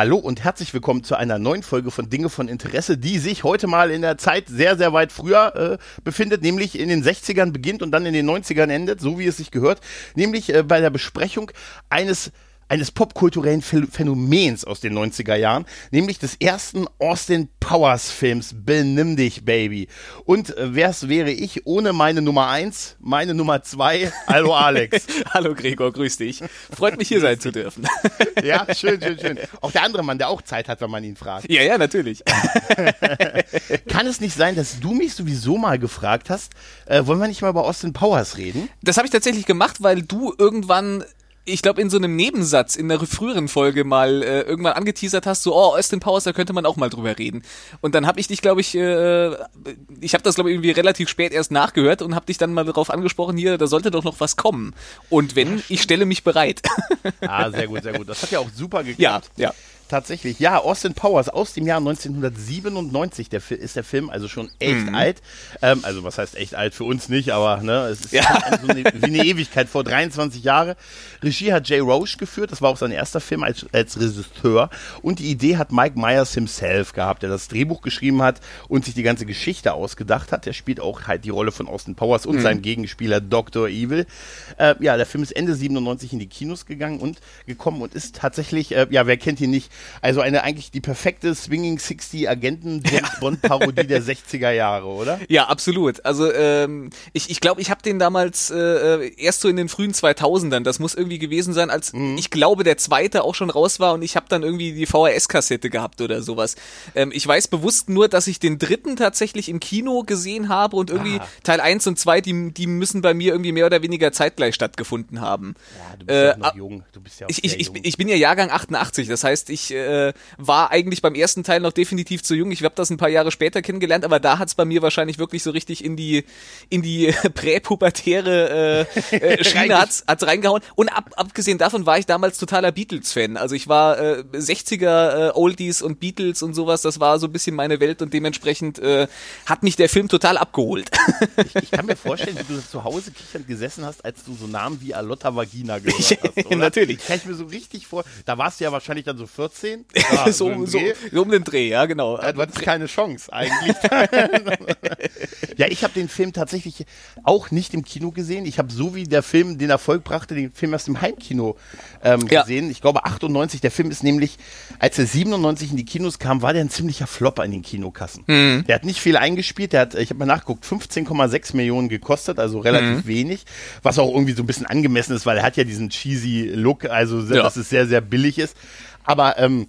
Hallo und herzlich willkommen zu einer neuen Folge von Dinge von Interesse, die sich heute mal in der Zeit sehr, sehr weit früher äh, befindet, nämlich in den 60ern beginnt und dann in den 90ern endet, so wie es sich gehört, nämlich äh, bei der Besprechung eines eines popkulturellen Phänomens aus den 90er Jahren, nämlich des ersten Austin Powers Films Benimm dich, Baby. Und äh, wer's wäre ich ohne meine Nummer eins, meine Nummer zwei. Hallo Alex. Hallo Gregor, grüß dich. Freut mich hier sein zu dürfen. ja, schön, schön, schön. Auch der andere Mann, der auch Zeit hat, wenn man ihn fragt. Ja, ja, natürlich. Kann es nicht sein, dass du mich sowieso mal gefragt hast, äh, wollen wir nicht mal über Austin Powers reden? Das habe ich tatsächlich gemacht, weil du irgendwann ich glaube, in so einem Nebensatz in der früheren Folge mal äh, irgendwann angeteasert hast, so, oh, Austin Powers, da könnte man auch mal drüber reden. Und dann habe ich dich, glaube ich, äh, ich habe das, glaube ich, irgendwie relativ spät erst nachgehört und habe dich dann mal darauf angesprochen, hier, da sollte doch noch was kommen. Und wenn, ich stelle mich bereit. ah, sehr gut, sehr gut. Das hat ja auch super geklappt. Ja, ja. Tatsächlich, ja, Austin Powers aus dem Jahr 1997 der, ist der Film, also schon echt mhm. alt. Ähm, also was heißt echt alt für uns nicht, aber ne, es ist ja. so eine, wie eine Ewigkeit, vor 23 Jahren. Regie hat Jay Roche geführt, das war auch sein erster Film als, als Regisseur. Und die Idee hat Mike Myers himself gehabt, der das Drehbuch geschrieben hat und sich die ganze Geschichte ausgedacht hat. Der spielt auch halt die Rolle von Austin Powers und mhm. seinem Gegenspieler Dr. Evil. Äh, ja, der Film ist Ende 97 in die Kinos gegangen und gekommen und ist tatsächlich, äh, ja, wer kennt ihn nicht, also eine eigentlich die perfekte Swinging 60 Agenten James Bond Parodie der 60er Jahre, oder? Ja, absolut. Also ähm, ich ich glaube, ich habe den damals äh, äh erst so in den frühen 2000ern, das muss irgendwie gewesen sein, als mhm. ich glaube, der zweite auch schon raus war und ich habe dann irgendwie die VHS-Kassette gehabt oder sowas. Ähm, ich weiß bewusst nur, dass ich den dritten tatsächlich im Kino gesehen habe und irgendwie ah. Teil 1 und 2, die, die müssen bei mir irgendwie mehr oder weniger zeitgleich stattgefunden haben. Ja, du bist äh, ja noch jung. Du bist ja ich, ich, ich, ich bin ja Jahrgang 88, das heißt, ich äh, war eigentlich beim ersten Teil noch definitiv zu jung. Ich habe das ein paar Jahre später kennengelernt, aber da hat es bei mir wahrscheinlich wirklich so richtig in die in die präpubertäre äh, äh, Schiene hat's, hat's reingehauen. Und ab, abgesehen davon war ich damals totaler Beatles-Fan. Also ich war äh, 60er äh, Oldies und Beatles und sowas. Das war so ein bisschen meine Welt und dementsprechend äh, hat mich der Film total abgeholt. ich, ich kann mir vorstellen, wie du zu Hause kichernd gesessen hast, als du so Namen wie Alotta Vagina gehört hast. Oder? Natürlich. Kann ich mir so richtig vor. Da warst du ja wahrscheinlich dann so 14. Ja, so, so, so, um den Dreh, ja, genau. Ja, du hattest keine Chance eigentlich. ja, ich habe den Film tatsächlich auch nicht im Kino gesehen. Ich habe so wie der Film den Erfolg brachte, den Film erst im Heimkino ähm, gesehen. Ja. Ich glaube 98. Der Film ist nämlich, als er 97 in die Kinos kam, war der ein ziemlicher Flop an den Kinokassen. Mhm. Der hat nicht viel eingespielt. Der hat, ich habe mal nachgeguckt, 15,6 Millionen gekostet, also relativ mhm. wenig, was auch irgendwie so ein bisschen angemessen ist, weil er hat ja diesen cheesy Look, also ja. dass es sehr sehr billig ist. Aber ähm,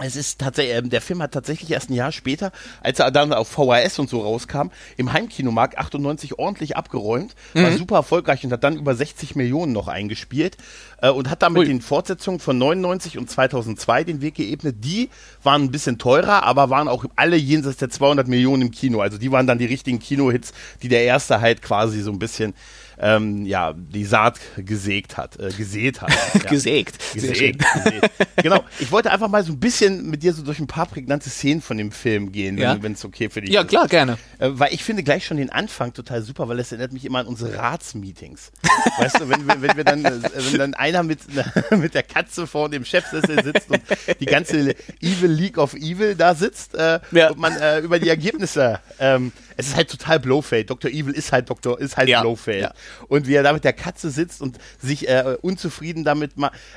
es ist tatsächlich, äh, der Film hat tatsächlich erst ein Jahr später, als er dann auf VHS und so rauskam, im Heimkinomarkt 98 ordentlich abgeräumt, mhm. war super erfolgreich und hat dann über 60 Millionen noch eingespielt äh, und hat damit Ui. den Fortsetzungen von 99 und 2002 den Weg geebnet. Die waren ein bisschen teurer, aber waren auch alle jenseits der 200 Millionen im Kino. Also die waren dann die richtigen Kinohits, die der erste halt quasi so ein bisschen ähm, ja, die Saat gesägt hat, äh, gesät hat. Ja. gesägt. Gesägt. gesägt. genau. Ich wollte einfach mal so ein bisschen mit dir so durch ein paar prägnante Szenen von dem Film gehen, ja. wenn es okay für dich ja, ist. Ja, klar, gerne. Äh, weil ich finde gleich schon den Anfang total super, weil es erinnert mich immer an unsere Ratsmeetings. weißt du, wenn, wenn, wenn wir dann, äh, wenn dann einer mit, mit der Katze vor dem Chefsessel sitzt und die ganze Evil League of Evil da sitzt äh, ja. und man äh, über die Ergebnisse ähm, es ist halt total Blowfade. Dr. Evil ist halt Dr. ist halt ja, Blowfade. Ja. Und wie er da mit der Katze sitzt und sich äh, unzufrieden damit,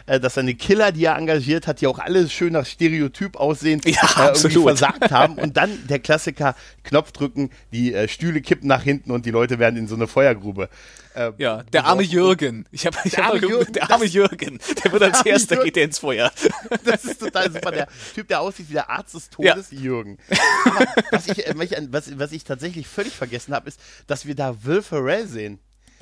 äh, dass seine Killer, die er engagiert hat, die auch alle schön nach Stereotyp aussehen, ja, äh, irgendwie versagt haben. Und dann der Klassiker, Knopf drücken, die äh, Stühle kippen nach hinten und die Leute werden in so eine Feuergrube. Äh, ja, der arme Jürgen. Ich habe ich der, hab arme Jürgen, der arme Jürgen. Der wird als erster geht der ins Feuer. Das ist total super. Der Typ, der aussieht wie der Arzt des Todes, ja. Jürgen. Aber was ich, äh, was, was ich tatsächlich völlig vergessen habe, ist, dass wir da Will Ferrell sehen.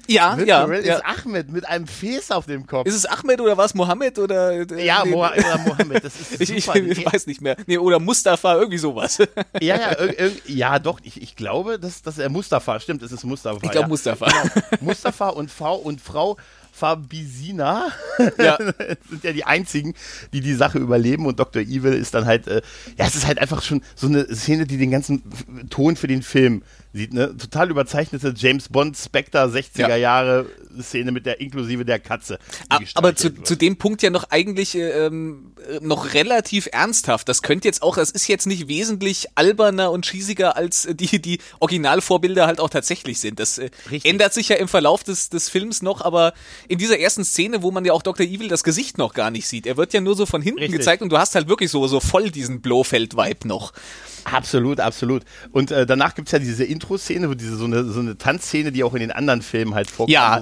Ja, Will ja, Ferrell ja. ist Ahmed mit einem Fes auf dem Kopf. Ist es Ahmed oder was? Mohammed oder? Äh, ja, nee, Mo oder Mohammed. Das ist ich, ich, ich, weiß nicht mehr. Nee, oder Mustafa, irgendwie sowas. ja, ja, ja, doch. Ich, ich glaube, dass, dass er Mustafa, stimmt, es ist Mustafa. Ich glaube ja. Mustafa. Genau. Mustafa und Frau und Frau Fabisina ja. sind ja die einzigen, die die Sache überleben und Dr. Evil ist dann halt, äh, ja, es ist halt einfach schon so eine Szene, die den ganzen Ton für den Film sieht eine total überzeichnete James Bond Spectre 60er ja. Jahre Szene mit der inklusive der Katze. Aber zu, zu dem Punkt ja noch eigentlich äh, ähm, noch relativ ernsthaft. Das könnte jetzt auch, das ist jetzt nicht wesentlich alberner und schießiger als die die Originalvorbilder halt auch tatsächlich sind. Das äh, ändert sich ja im Verlauf des des Films noch, aber in dieser ersten Szene, wo man ja auch Dr. Evil das Gesicht noch gar nicht sieht, er wird ja nur so von hinten Richtig. gezeigt und du hast halt wirklich so so voll diesen Blofeld-Vibe noch. Absolut, absolut. Und äh, danach gibt's ja diese Intro-Szene, wo diese so eine, so eine Tanzszene, die auch in den anderen Filmen halt vorkommt. Ja.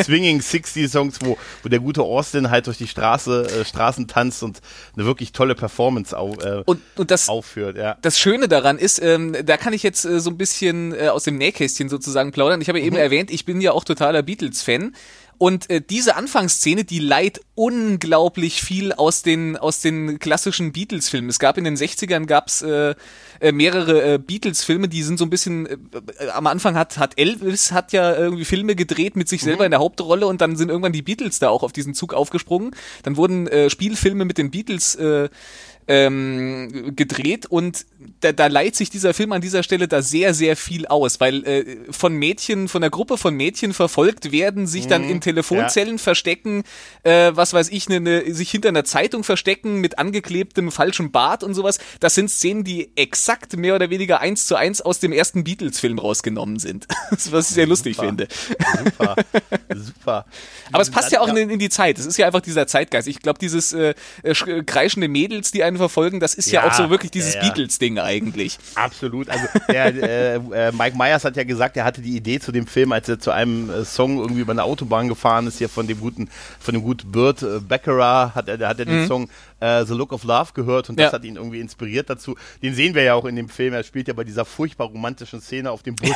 Swinging 60 Songs, wo, wo der gute Austin halt durch die Straße, äh, Straßen tanzt und eine wirklich tolle Performance au, äh, und, und das, aufführt. Ja. Das Schöne daran ist, ähm, da kann ich jetzt äh, so ein bisschen äh, aus dem Nähkästchen sozusagen plaudern. Ich habe ja eben mhm. erwähnt, ich bin ja auch totaler Beatles-Fan. Und äh, diese Anfangsszene, die leiht unglaublich viel aus den aus den klassischen Beatles-Filmen. Es gab in den 60ern gab's äh, äh, mehrere äh, Beatles-Filme, die sind so ein bisschen äh, äh, am Anfang hat hat Elvis hat ja irgendwie Filme gedreht mit sich selber mhm. in der Hauptrolle und dann sind irgendwann die Beatles da auch auf diesen Zug aufgesprungen. Dann wurden äh, Spielfilme mit den Beatles äh, ähm, gedreht und da, da leiht sich dieser Film an dieser Stelle da sehr, sehr viel aus, weil äh, von Mädchen, von der Gruppe von Mädchen verfolgt werden, sich dann mhm, in Telefonzellen ja. verstecken, äh, was weiß ich, ne, ne, sich hinter einer Zeitung verstecken mit angeklebtem falschem Bart und sowas. Das sind Szenen, die exakt mehr oder weniger eins zu eins aus dem ersten Beatles-Film rausgenommen sind. was ich sehr lustig super, finde. Super, super. Aber es passt ja auch in, in, die Zeit. Es ist ja einfach dieser Zeitgeist. Ich glaube, dieses äh, kreischende Mädels, die einen verfolgen, das ist ja, ja auch so wirklich dieses ja, ja. Beatles-Ding eigentlich. Absolut. Also der, äh, äh, Mike Myers hat ja gesagt, er hatte die Idee zu dem Film, als er zu einem äh, Song irgendwie über eine Autobahn gefahren ist, hier von dem guten, von dem guten Burt äh, Beckerer, hat er, hat er den mhm. Song äh, The Look of Love gehört und das hat ihn irgendwie inspiriert dazu. Den sehen wir ja auch in dem Film. Er spielt ja bei dieser furchtbar romantischen Szene auf dem Bus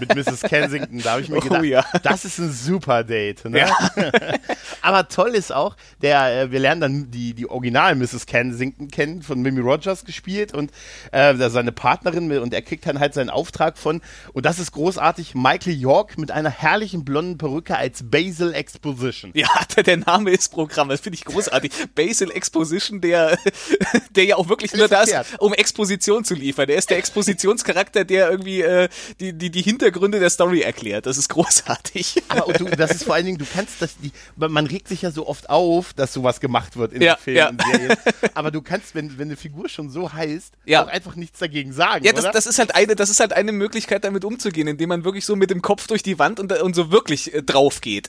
mit Mrs. Kensington. Da habe ich mir oh, gedacht, ja. das ist ein super Date. Ne? Ja. Aber toll ist auch, der, äh, wir lernen dann die, die Original Mrs. Kensington kennen, von Mimi Rogers gespielt und äh, seine Partnerin und er kriegt dann halt seinen Auftrag von, und das ist großartig, Michael York mit einer herrlichen blonden Perücke als Basil Exposition. Ja, der, der Name ist Programm, das finde ich großartig. Basil Exposition, der, der ja auch wirklich nur da ist, um Exposition zu liefern. Der ist der Expositionscharakter, der irgendwie äh, die, die, die Hintergründe der Story erklärt. Das ist großartig. Aber du, das ist vor allen Dingen, du kannst das, die, man regt sich ja so oft auf, dass sowas gemacht wird in ja, den Filmen ja. Serien. Aber du kannst, wenn, wenn eine Figur schon so heißt, ja. auch einfach nichts dagegen sagen. Ja, das, das, ist halt eine, das ist halt eine Möglichkeit, damit umzugehen, indem man wirklich so mit dem Kopf durch die Wand und, und so wirklich äh, drauf geht.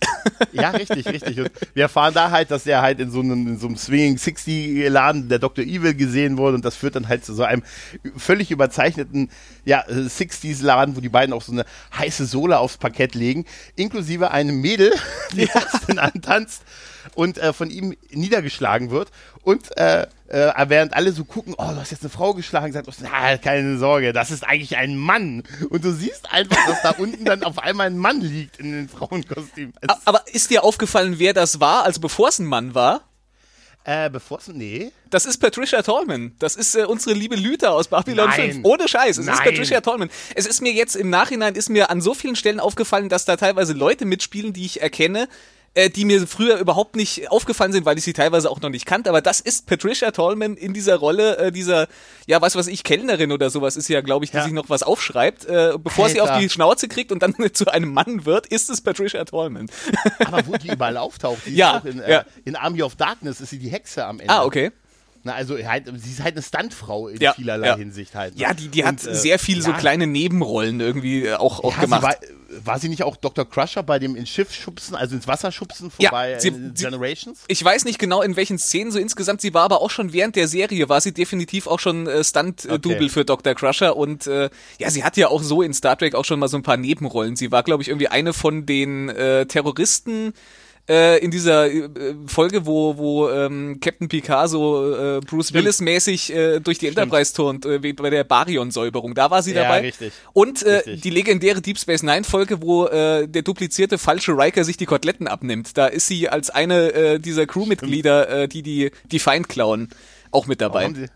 Ja, richtig, richtig. Und wir erfahren da halt, dass er halt in so einem, in so einem Swinging 60 Laden der Dr. Evil gesehen wurde und das führt dann halt zu so einem völlig überzeichneten ja, 60s Laden, wo die beiden auch so eine heiße Sohle aufs Parkett legen, inklusive einem Mädel, die ja. dann antanzt und äh, von ihm niedergeschlagen wird. Und äh, äh, während alle so gucken, oh, du hast jetzt eine Frau geschlagen, sagt, na, keine Sorge, das ist eigentlich ein Mann. Und du siehst einfach, dass da unten dann auf einmal ein Mann liegt in den Frauenkostüm. Aber ist dir aufgefallen, wer das war, also bevor es ein Mann war? Äh, bevor es. Nee. Das ist Patricia Tallman. Das ist äh, unsere liebe Lüther aus Babylon Nein. 5. Ohne Scheiß. Es Nein. ist Patricia Tallman. Es ist mir jetzt im Nachhinein ist mir an so vielen Stellen aufgefallen, dass da teilweise Leute mitspielen, die ich erkenne, äh, die mir früher überhaupt nicht aufgefallen sind, weil ich sie teilweise auch noch nicht kannte. Aber das ist Patricia Tallman in dieser Rolle, äh, dieser, ja, was weiß ich, Kellnerin oder sowas ist ja, glaube ich, die ja. sich noch was aufschreibt. Äh, bevor Alter. sie auf die Schnauze kriegt und dann zu einem Mann wird, ist es Patricia Tallman. Aber wo die überall auftaucht, die ja, ist auch in, äh, ja. in Army of Darkness ist sie die Hexe am Ende. Ah, okay. Na, also halt, sie ist halt eine Stuntfrau in ja, vielerlei ja. Hinsicht halt. Ne? Ja, die, die und, hat äh, sehr viel ja. so kleine Nebenrollen irgendwie äh, auch, auch gemacht. War, war, sie nicht auch Dr. Crusher bei dem ins Schiff schubsen, also ins Wasser schubsen vorbei ja, sie, in Generations? ich weiß nicht genau in welchen Szenen so insgesamt, sie war aber auch schon während der Serie, war sie definitiv auch schon äh, Stunt-Double okay. für Dr. Crusher und äh, ja, sie hatte ja auch so in Star Trek auch schon mal so ein paar Nebenrollen. Sie war, glaube ich, irgendwie eine von den äh, Terroristen, äh, in dieser äh, Folge, wo, wo ähm, Captain Picard so äh, Bruce Willis-mäßig äh, durch die Enterprise turnt, äh, bei der Baryon-Säuberung. Da war sie ja, dabei. Richtig. Und äh, richtig. die legendäre Deep Space Nine-Folge, wo äh, der duplizierte falsche Riker sich die Koteletten abnimmt. Da ist sie als eine äh, dieser Crewmitglieder, äh, die die, die Feind klauen auch mit dabei. Warum haben Sie,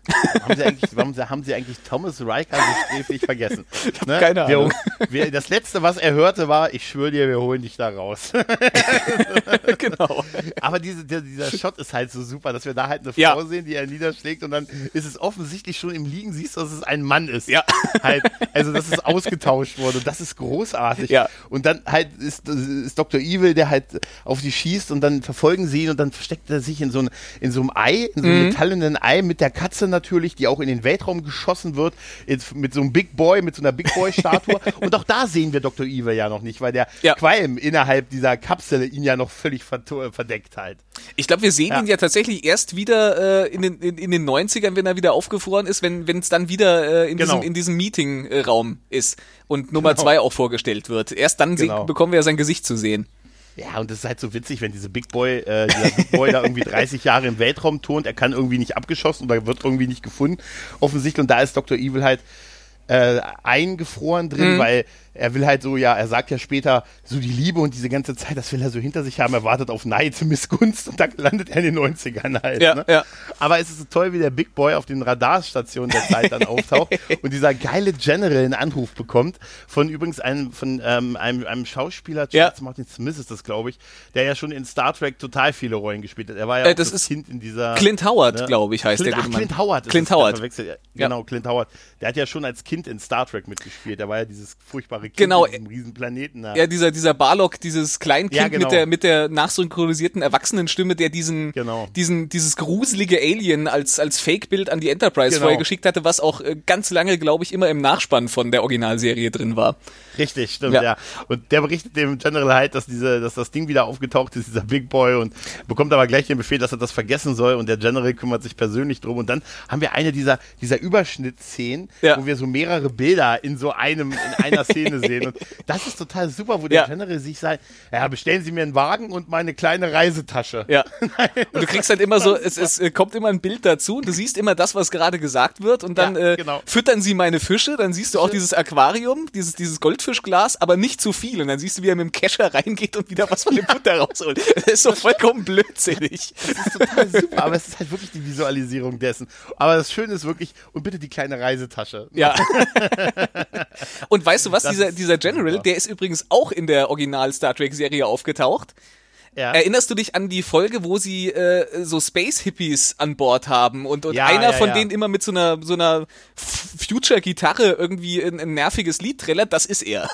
haben Sie, eigentlich, warum haben Sie eigentlich Thomas Riker so sträflich vergessen? Ne? Keine Ahnung. Wir, wir, das letzte, was er hörte, war, ich schwöre dir, wir holen dich da raus. genau. Aber diese, der, dieser Shot ist halt so super, dass wir da halt eine Frau Ja. sehen, die er niederschlägt und dann ist es offensichtlich schon im Liegen, siehst du, dass es ein Mann ist. Ja. Halt, also, dass es ausgetauscht wurde. Und das ist großartig. Ja. Und dann halt ist, ist Dr. Evil, der halt auf die schießt und dann verfolgen sie ihn und dann versteckt er sich in so, ein, in so einem Ei, in so Mhm. einem metallenen Ei mit der Katze natürlich, die auch in den Weltraum geschossen wird, mit so einem Big Boy, mit so einer Big Boy-Statue. und auch da sehen wir Dr. Evil ja noch nicht, weil der Ja. Qualm innerhalb dieser Kapsel ihn ja noch völlig verdeckt halt. Ich glaube, wir sehen Ja. ihn ja tatsächlich erst wieder äh, in, den, in, in den 90ern, wenn er wieder aufgefroren ist, wenn es dann wieder äh, in, Genau. diesem, in diesem Meeting-Raum ist und Nummer Genau. zwei auch vorgestellt wird. Erst dann Genau. bekommen wir ja sein Gesicht zu sehen. Ja, und das ist halt so witzig, wenn diese Big Boy, äh, dieser Big Boy da irgendwie 30 Jahre im Weltraum turnt, er kann irgendwie nicht abgeschossen oder wird irgendwie nicht gefunden, offensichtlich. Und da ist Dr. Evil halt äh, eingefroren drin, weil er will halt so, ja, er sagt ja später, so die Liebe und diese ganze Zeit, das will er so hinter sich haben, er wartet auf Neid, Missgunst und dann landet er in den 90ern halt. Ja, ne? ja. Aber es ist so toll, wie der Big Boy auf den Radarstationen der Zeit dann auftaucht und dieser geile General einen Anruf bekommt von übrigens einem, von ähm, einem, einem Schauspieler, Ja. Charles Martin Smith ist das, glaube ich, der ja schon in Star Trek total viele Rollen gespielt hat. Er war ja Äh, das das, ist Kind in dieser... Clint Howard, ne? glaube ich, heißt Clint, der ach. Clint Howard. ist Clint Howard. verwechselt. Ja, Ja. Genau, Clint Howard. Der hat ja schon als Kind in Star Trek mitgespielt. Der war ja dieses furchtbare Kind Genau. in diesem riesen Planeten. da. Ja, dieser, dieser Barlock, dieses Kleinkind Ja, genau. mit der, mit der nachsynchronisierten Erwachsenenstimme, der diesen, Genau. diesen, dieses gruselige Alien als, als Fake-Bild an die Enterprise Genau. vorher geschickt hatte, was auch äh, ganz lange, glaube ich, immer im Nachspann von der Originalserie drin war. Richtig, stimmt, Ja. ja. Und der berichtet dem General halt, dass diese, dass das Ding wieder aufgetaucht ist, dieser Big Boy, und bekommt aber gleich den Befehl, dass er das vergessen soll. Und der General kümmert sich persönlich drum. Und dann haben wir eine dieser, dieser Überschnittszenen, Ja. wo wir so mehrere Bilder in so einem, in einer Szene sehen. Und das ist total super, wo der Ja. General sich sagt, ja, bestellen Sie mir einen Wagen und meine kleine Reisetasche. Ja. Und du kriegst halt immer so, es, es äh, kommt immer ein Bild dazu und du siehst immer das, was gerade gesagt wird und dann Ja, äh, genau. füttern sie meine Fische, dann siehst du auch dieses Aquarium, dieses, dieses Goldfischglas, aber nicht zu viel und dann siehst du, wie er mit dem Kescher reingeht und wieder was von dem Futter rausholt. Das ist so vollkommen blödsinnig. Das ist total super, aber es ist halt wirklich die Visualisierung dessen. Aber das Schöne ist wirklich, und bitte die kleine Reisetasche. Ja. Und weißt du was, Das dieser, dieser General, der ist übrigens auch in der Original Star Trek Serie aufgetaucht. Ja. Erinnerst du dich an die Folge, wo sie äh, so Space Hippies an Bord haben und, und Ja, einer ja, von denen immer mit so einer so einer Future-Gitarre irgendwie ein, ein nerviges Lied trällert? Das ist er.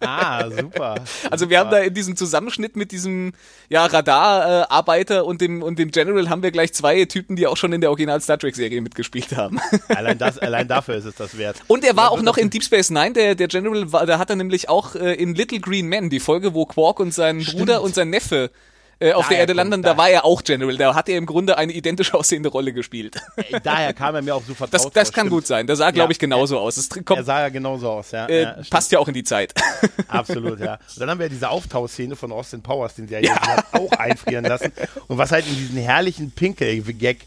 Ah, super. Also wir haben da in diesem Zusammenschnitt mit diesem ja, Radararbeiter und dem und dem General haben wir gleich zwei Typen, die auch schon in der Original Star Trek Serie mitgespielt haben. Allein, das, allein dafür ist es das wert. Und er war auch noch in Deep Space Nine, der, der General, war, da hat er nämlich auch äh, in Little Green Men, die Folge, wo Quark und sein Bruder und sein Neffe äh, auf der Erde kommt landen, da- war er auch General. Da hat er im Grunde eine identisch aussehende Rolle gespielt. Ey, Daher kam er mir auch so vertraut Das, vor, das kann stimmt. gut sein. Der sah, glaube Ja. ich, genauso aus. Es tr- Er kommt, sah ja genauso aus, ja. äh, ja passt ja auch in die Zeit. Absolut, ja. Und dann haben wir diese Auftauszene von Austin Powers, den sie ja, jetzt hat auch einfrieren lassen. Und was halt in diesen herrlichen Pinkel-Gag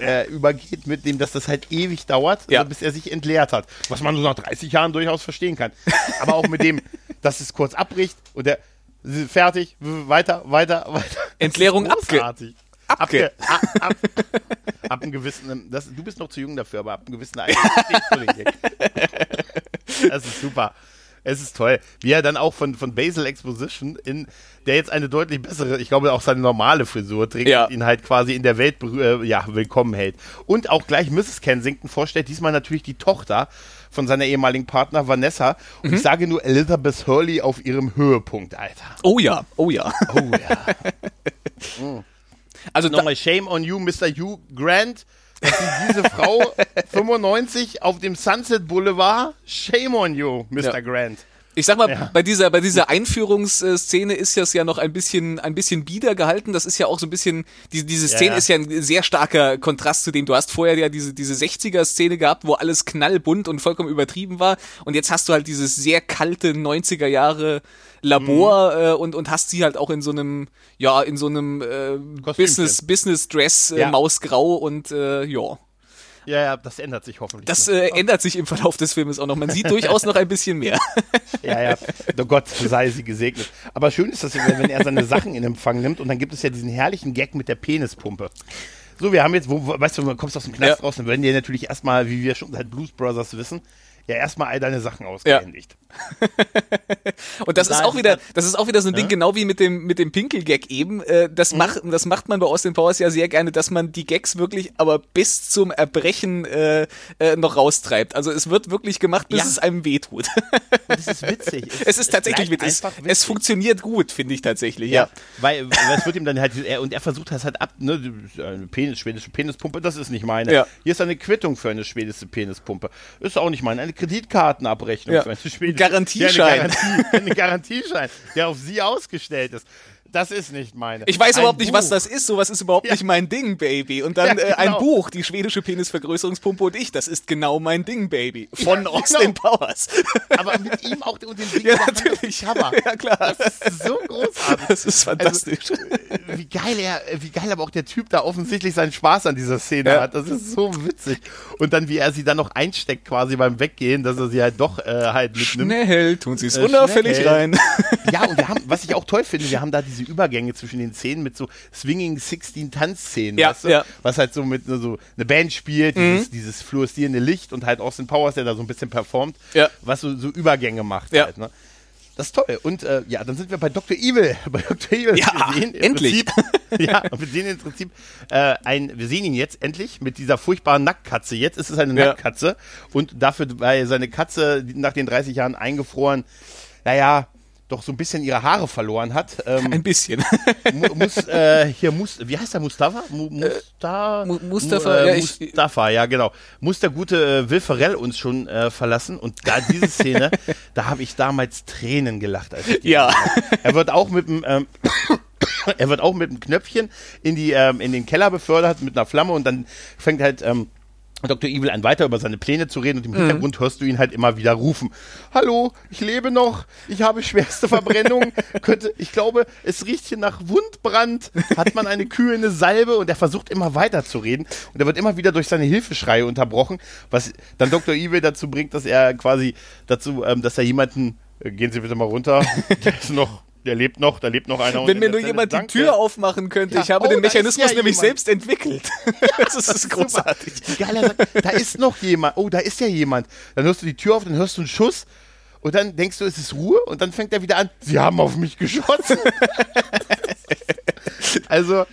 äh, übergeht mit dem, dass das halt ewig dauert, Ja. also bis er sich entleert hat. Was man so nach 30 Jahren durchaus verstehen kann. Aber auch mit dem, dass es kurz abbricht und der fertig, weiter, weiter, weiter. Entleerung abge- abge- ab, ab, ab einem gewissen, das, du bist noch zu jung dafür, aber ab einem gewissen Alter. Das ist super. Es ist toll. Wie er dann auch von, von Basil Exposition in, der jetzt eine deutlich bessere, ich glaube auch seine normale Frisur trägt, Ja. ihn halt quasi in der Welt äh, ja, willkommen hält. Und auch gleich Mrs. Kensington vorstellt, diesmal natürlich die Tochter von seiner ehemaligen Partner Vanessa. Und Mhm. ich sage nur Elizabeth Hurley auf ihrem Höhepunkt, Alter. Oh ja, oh ja. Oh ja. Also da, Nochmal Shame on you, Mr. Hugh Grant. Dass diese Frau 95 auf dem Sunset Boulevard, shame on you, Mr. Ja. Grant. Ich sag mal, Ja. bei dieser, bei dieser Einführungsszene ist das ja noch ein bisschen, ein bisschen bieder gehalten. Das ist ja auch so ein bisschen, die, diese Szene ja. ist ja ein sehr starker Kontrast zu dem. Du hast vorher ja diese, diese 60er-Szene gehabt, wo alles knallbunt und vollkommen übertrieben war. Und jetzt hast du halt dieses sehr kalte 90er Jahre Labor Mhm. äh, und, und hast sie halt auch in so einem, ja, in so einem äh. Business, Business Dress, äh, Ja. Mausgrau und äh, ja. Ja, ja, das ändert sich hoffentlich. Das äh, ändert sich im Verlauf des Filmes auch noch. Man sieht durchaus noch ein bisschen mehr. ja, ja. Oh Gott, sei sie gesegnet. Aber schön ist das, wenn er seine Sachen in Empfang nimmt und dann gibt es ja diesen herrlichen Gag mit der Penispumpe. So, wir haben jetzt, wo, weißt du, du kommst aus dem Knast Ja. raus, dann werden dir natürlich erstmal, wie wir schon seit Blues Brothers wissen, ja erstmal all deine Sachen ausgehändigt. und das da ist auch wieder, das ist auch wieder so ein? Ding, genau wie mit dem, mit dem Pinkel-Gag eben. Äh, das mhm. macht, das macht man bei Austin Powers ja sehr gerne, dass man die Gags wirklich aber bis zum Erbrechen äh, äh, noch raustreibt. Also es wird wirklich gemacht, bis ja. es einem wehtut. Und es ist witzig. Es, es ist tatsächlich witzig. Es, es funktioniert gut, finde ich tatsächlich. Ja, ja. weil, es wird ihm dann halt, er, und er versucht das halt ab, ne, eine Penis, schwedische Penispumpe, das ist nicht meine. Ja. Hier ist eine Quittung für eine schwedische Penispumpe. Ist auch nicht meine. Eine Kreditkartenabrechnung ja. für eine schwedische Garantieschein. Ja, eine, Garantie, eine Garantieschein, der auf sie ausgestellt ist das ist nicht meine. Ich weiß ein überhaupt nicht, was das ist. Sowas ist überhaupt ja. nicht mein Ding, Baby. Und dann ja, genau. äh, ein genau. Buch, die schwedische Penisvergrößerungspumpe und ich. Das ist genau mein Ding, Baby. Von ja, Austin genau. Powers. Aber mit ihm auch und den Ding ja, natürlich. Ja, klar. Das ist so großartig. Das ist fantastisch. Also, wie geil er, wie geil aber auch der Typ da offensichtlich seinen Spaß an dieser Szene ja. hat. Das ist so witzig. Und dann, wie er sie dann noch einsteckt quasi beim Weggehen, dass er sie halt doch äh, halt mitnimmt. Schnell tun sie es äh, unauffällig rein. Ja, und wir haben, was ich auch toll finde, wir haben da diese Übergänge zwischen den Szenen mit so Swinging 16 Tanzszenen, ja, weißt du? ja. was halt so mit ne, so eine Band spielt, mhm. dieses, dieses fluoreszierende Licht und halt Austin Powers, der da so ein bisschen performt, ja. was so, so Übergänge macht halt, ne? Das ist toll. Und äh, ja, dann sind wir bei Dr. Evil. Bei Dr. Evil. Ja, wir sehen endlich. Prinzip, ja, wir sehen im Prinzip äh, ein, wir sehen ihn jetzt endlich mit dieser furchtbaren Nacktkatze. Jetzt ist es eine ja. Nacktkatze. Und dafür, weil seine Katze nach den 30 Jahren eingefroren, naja, doch so ein bisschen ihre Haare verloren hat. Ähm, ein bisschen. muss, äh, hier muss, wie heißt der Mustafa? Mu, Musta, äh, Mustafa, äh, ja, Mustafa, ja genau. Muss der gute äh, Will Ferrell uns schon äh, verlassen und da diese Szene, da habe ich damals Tränen gelacht. Als ich ja. Er wird auch mit dem ähm, er wird auch mit dem Knöpfchen in die ähm, in den Keller befördert mit einer Flamme und dann fängt halt ähm, Dr. Evil an, weiter über seine Pläne zu reden und im mhm. Hintergrund hörst du ihn halt immer wieder rufen. Hallo, ich lebe noch, ich habe schwerste Verbrennung, könnte, ich glaube, es riecht hier nach Wundbrand, hat man eine kühlende Salbe und er versucht immer weiter zu reden und er wird immer wieder durch seine Hilfeschreie unterbrochen, was dann Dr. Evil dazu bringt, dass er quasi dazu, ähm, dass er jemanden, äh, gehen Sie bitte mal runter, der ist noch der lebt noch, da lebt noch einer. Wenn mir nur jemand Danke. die Tür aufmachen könnte. Ja. Ich habe oh, den Mechanismus ja nämlich jemand. selbst entwickelt. das ist, das ist großartig. Geil, er sagt, da ist noch jemand. Oh, da ist ja jemand. Dann hörst du die Tür auf, dann hörst du einen Schuss und dann denkst du, es ist Ruhe und dann fängt er wieder an, sie haben auf mich geschossen. also,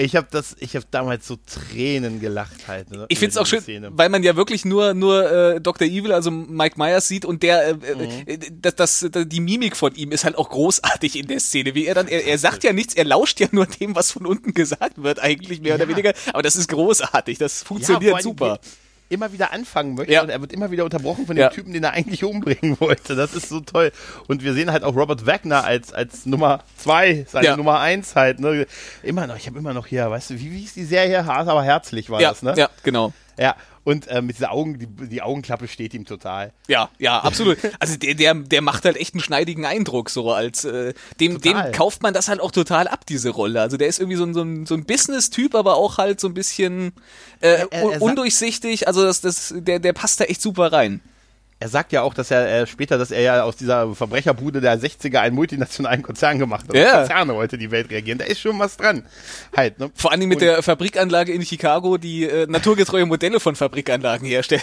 ich habe das, ich habe damals so Tränen gelacht halt. Ne, ich finde es auch schön, Szene. weil man ja wirklich nur nur äh, Dr. Evil, also Mike Myers sieht und der, äh, äh mhm. äh, das, das, die Mimik von ihm ist halt auch großartig in der Szene. Wie er dann, er, er sagt ja nichts, er lauscht ja nur dem, was von unten gesagt wird, eigentlich mehr ja. oder weniger. Aber das ist großartig, das funktioniert ja, super. Die, immer wieder anfangen möchte ja. und er wird immer wieder unterbrochen von dem ja. Typen, den er eigentlich umbringen wollte. Das ist so toll. Und wir sehen halt auch Robert Wagner als, als Nummer zwei, seine ja. Nummer eins halt. Ne? Immer noch, ich habe immer noch hier, weißt du, wie, wie ist die Serie? Hart, aber herzlich war das, ne? Ja, genau. Ja, und äh, mit dieser Augen, die, die, Augenklappe steht ihm total. Ja, ja, absolut. Also der, der, der macht halt echt einen schneidigen Eindruck, so als äh, dem, dem kauft man das halt auch total ab, diese Rolle. Also der ist irgendwie so ein, so ein, so ein Business-Typ, aber auch halt so ein bisschen äh, er, er, er undurchsichtig. Also das, das, der, der passt da echt super rein er sagt ja auch, dass er äh, später, dass er ja aus dieser Verbrecherbude der 60er einen multinationalen Konzern gemacht hat. Ja. Konzerne heute die Welt reagieren. Da ist schon was dran. Halt, ne? Vor allem mit Und der Fabrikanlage in Chicago, die äh, naturgetreue Modelle von Fabrikanlagen herstellt.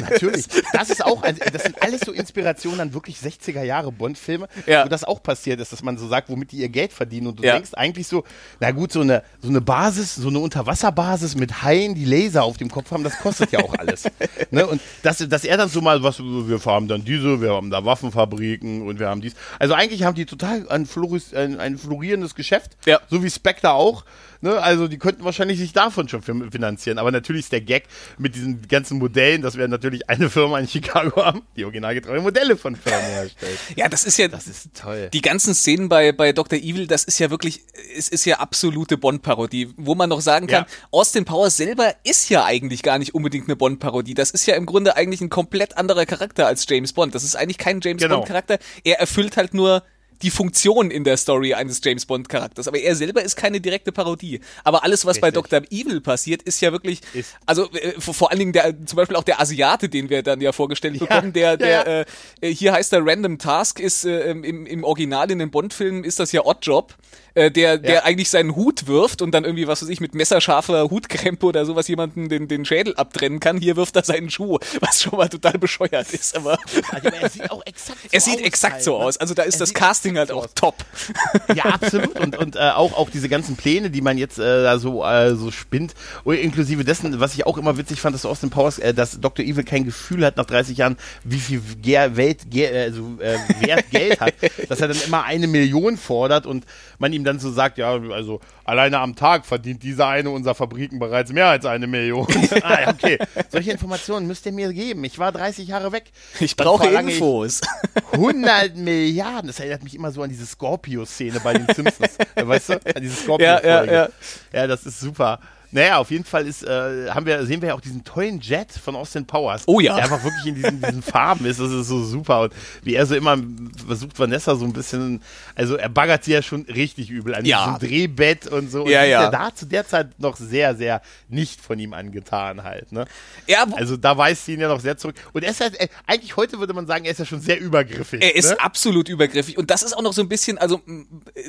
Natürlich. Das ist auch, also, das sind alles so Inspirationen an wirklich 60er Jahre Bond-Filme, ja. wo das auch passiert ist, dass man so sagt, womit die ihr Geld verdienen. Und du ja. denkst eigentlich so, na gut, so eine, so eine Basis, so eine Unterwasserbasis mit Haien, die Laser auf dem Kopf haben, das kostet ja auch alles. ne? Und dass, dass er dann so mal was was, wir haben dann diese, wir haben da Waffenfabriken und wir haben dies. Also eigentlich haben die total ein, Floris, ein, ein florierendes Geschäft, ja. so wie Spectre auch. Ne? Also die könnten wahrscheinlich sich davon schon finanzieren. Aber natürlich ist der Gag mit diesen ganzen Modellen, dass wir natürlich eine Firma in Chicago haben, die originalgetreue Modelle von Firmen herstellt. Ja, das ist ja, das ist toll. Die ganzen Szenen bei, bei Dr. Evil, das ist ja wirklich, es ist ja absolute Bond-Parodie, wo man noch sagen kann, ja. Austin Powers selber ist ja eigentlich gar nicht unbedingt eine Bond-Parodie. Das ist ja im Grunde eigentlich ein komplett anderer Charakter als James Bond. Das ist eigentlich kein James genau. Bond-Charakter. Er erfüllt halt nur die Funktion in der Story eines James Bond Charakters. Aber er selber ist keine direkte Parodie. Aber alles, was Richtig. bei Dr. Evil passiert, ist ja wirklich, ist. also äh, vor allen Dingen der, zum Beispiel auch der Asiate, den wir dann ja vorgestellt ja. bekommen, der, der, ja, ja. Äh, hier heißt der Random Task, ist äh, im, im Original in den Bond-Filmen ist das ja Oddjob. Äh, der, der ja. eigentlich seinen Hut wirft und dann irgendwie, was weiß ich, mit messerscharfer Hutkrempe oder sowas jemanden den, den Schädel abtrennen kann. Hier wirft er seinen Schuh, was schon mal total bescheuert ist. Aber, also, er sieht auch exakt so Er sieht aus exakt halt, so ne? aus. Also da ist das Casting halt auch aus. top. Ja, absolut. Und, und äh, auch, auch diese ganzen Pläne, die man jetzt äh, da so, äh, so spinnt, inklusive dessen, was ich auch immer witzig fand, dass Austin Powers, äh, dass Dr. Evil kein Gefühl hat nach 30 Jahren, wie viel Ge Welt, Ge also, äh, Wert Geld hat, dass er dann immer eine Million fordert und man ihm dann so sagt, ja, also alleine am Tag verdient dieser eine unserer Fabriken bereits mehr als eine Million. ah, okay. Solche Informationen müsst ihr mir geben. Ich war 30 Jahre weg. Ich brauche Infos. 100 Milliarden. Das erinnert mich immer so an diese Scorpio-Szene bei den Simpsons. weißt du? An diese Scorpio-Folge. Ja, ja, ja. ja, das ist super. Naja, auf jeden Fall ist, äh, haben wir, sehen wir ja auch diesen tollen Jet von Austin Powers. Oh ja. Der einfach wirklich in diesen, diesen Farben ist. Das ist so super. Und wie er so immer versucht, Vanessa so ein bisschen, also er baggert sie ja schon richtig übel an ja. diesem Drehbett und so. Und ja, ja. Ist ja da zu der Zeit noch sehr, sehr nicht von ihm angetan halt. Ne? Ja, also da weist sie ihn ja noch sehr zurück. Und er ist halt, äh, eigentlich heute würde man sagen, er ist ja schon sehr übergriffig. Er ist ne? absolut übergriffig. Und das ist auch noch so ein bisschen, also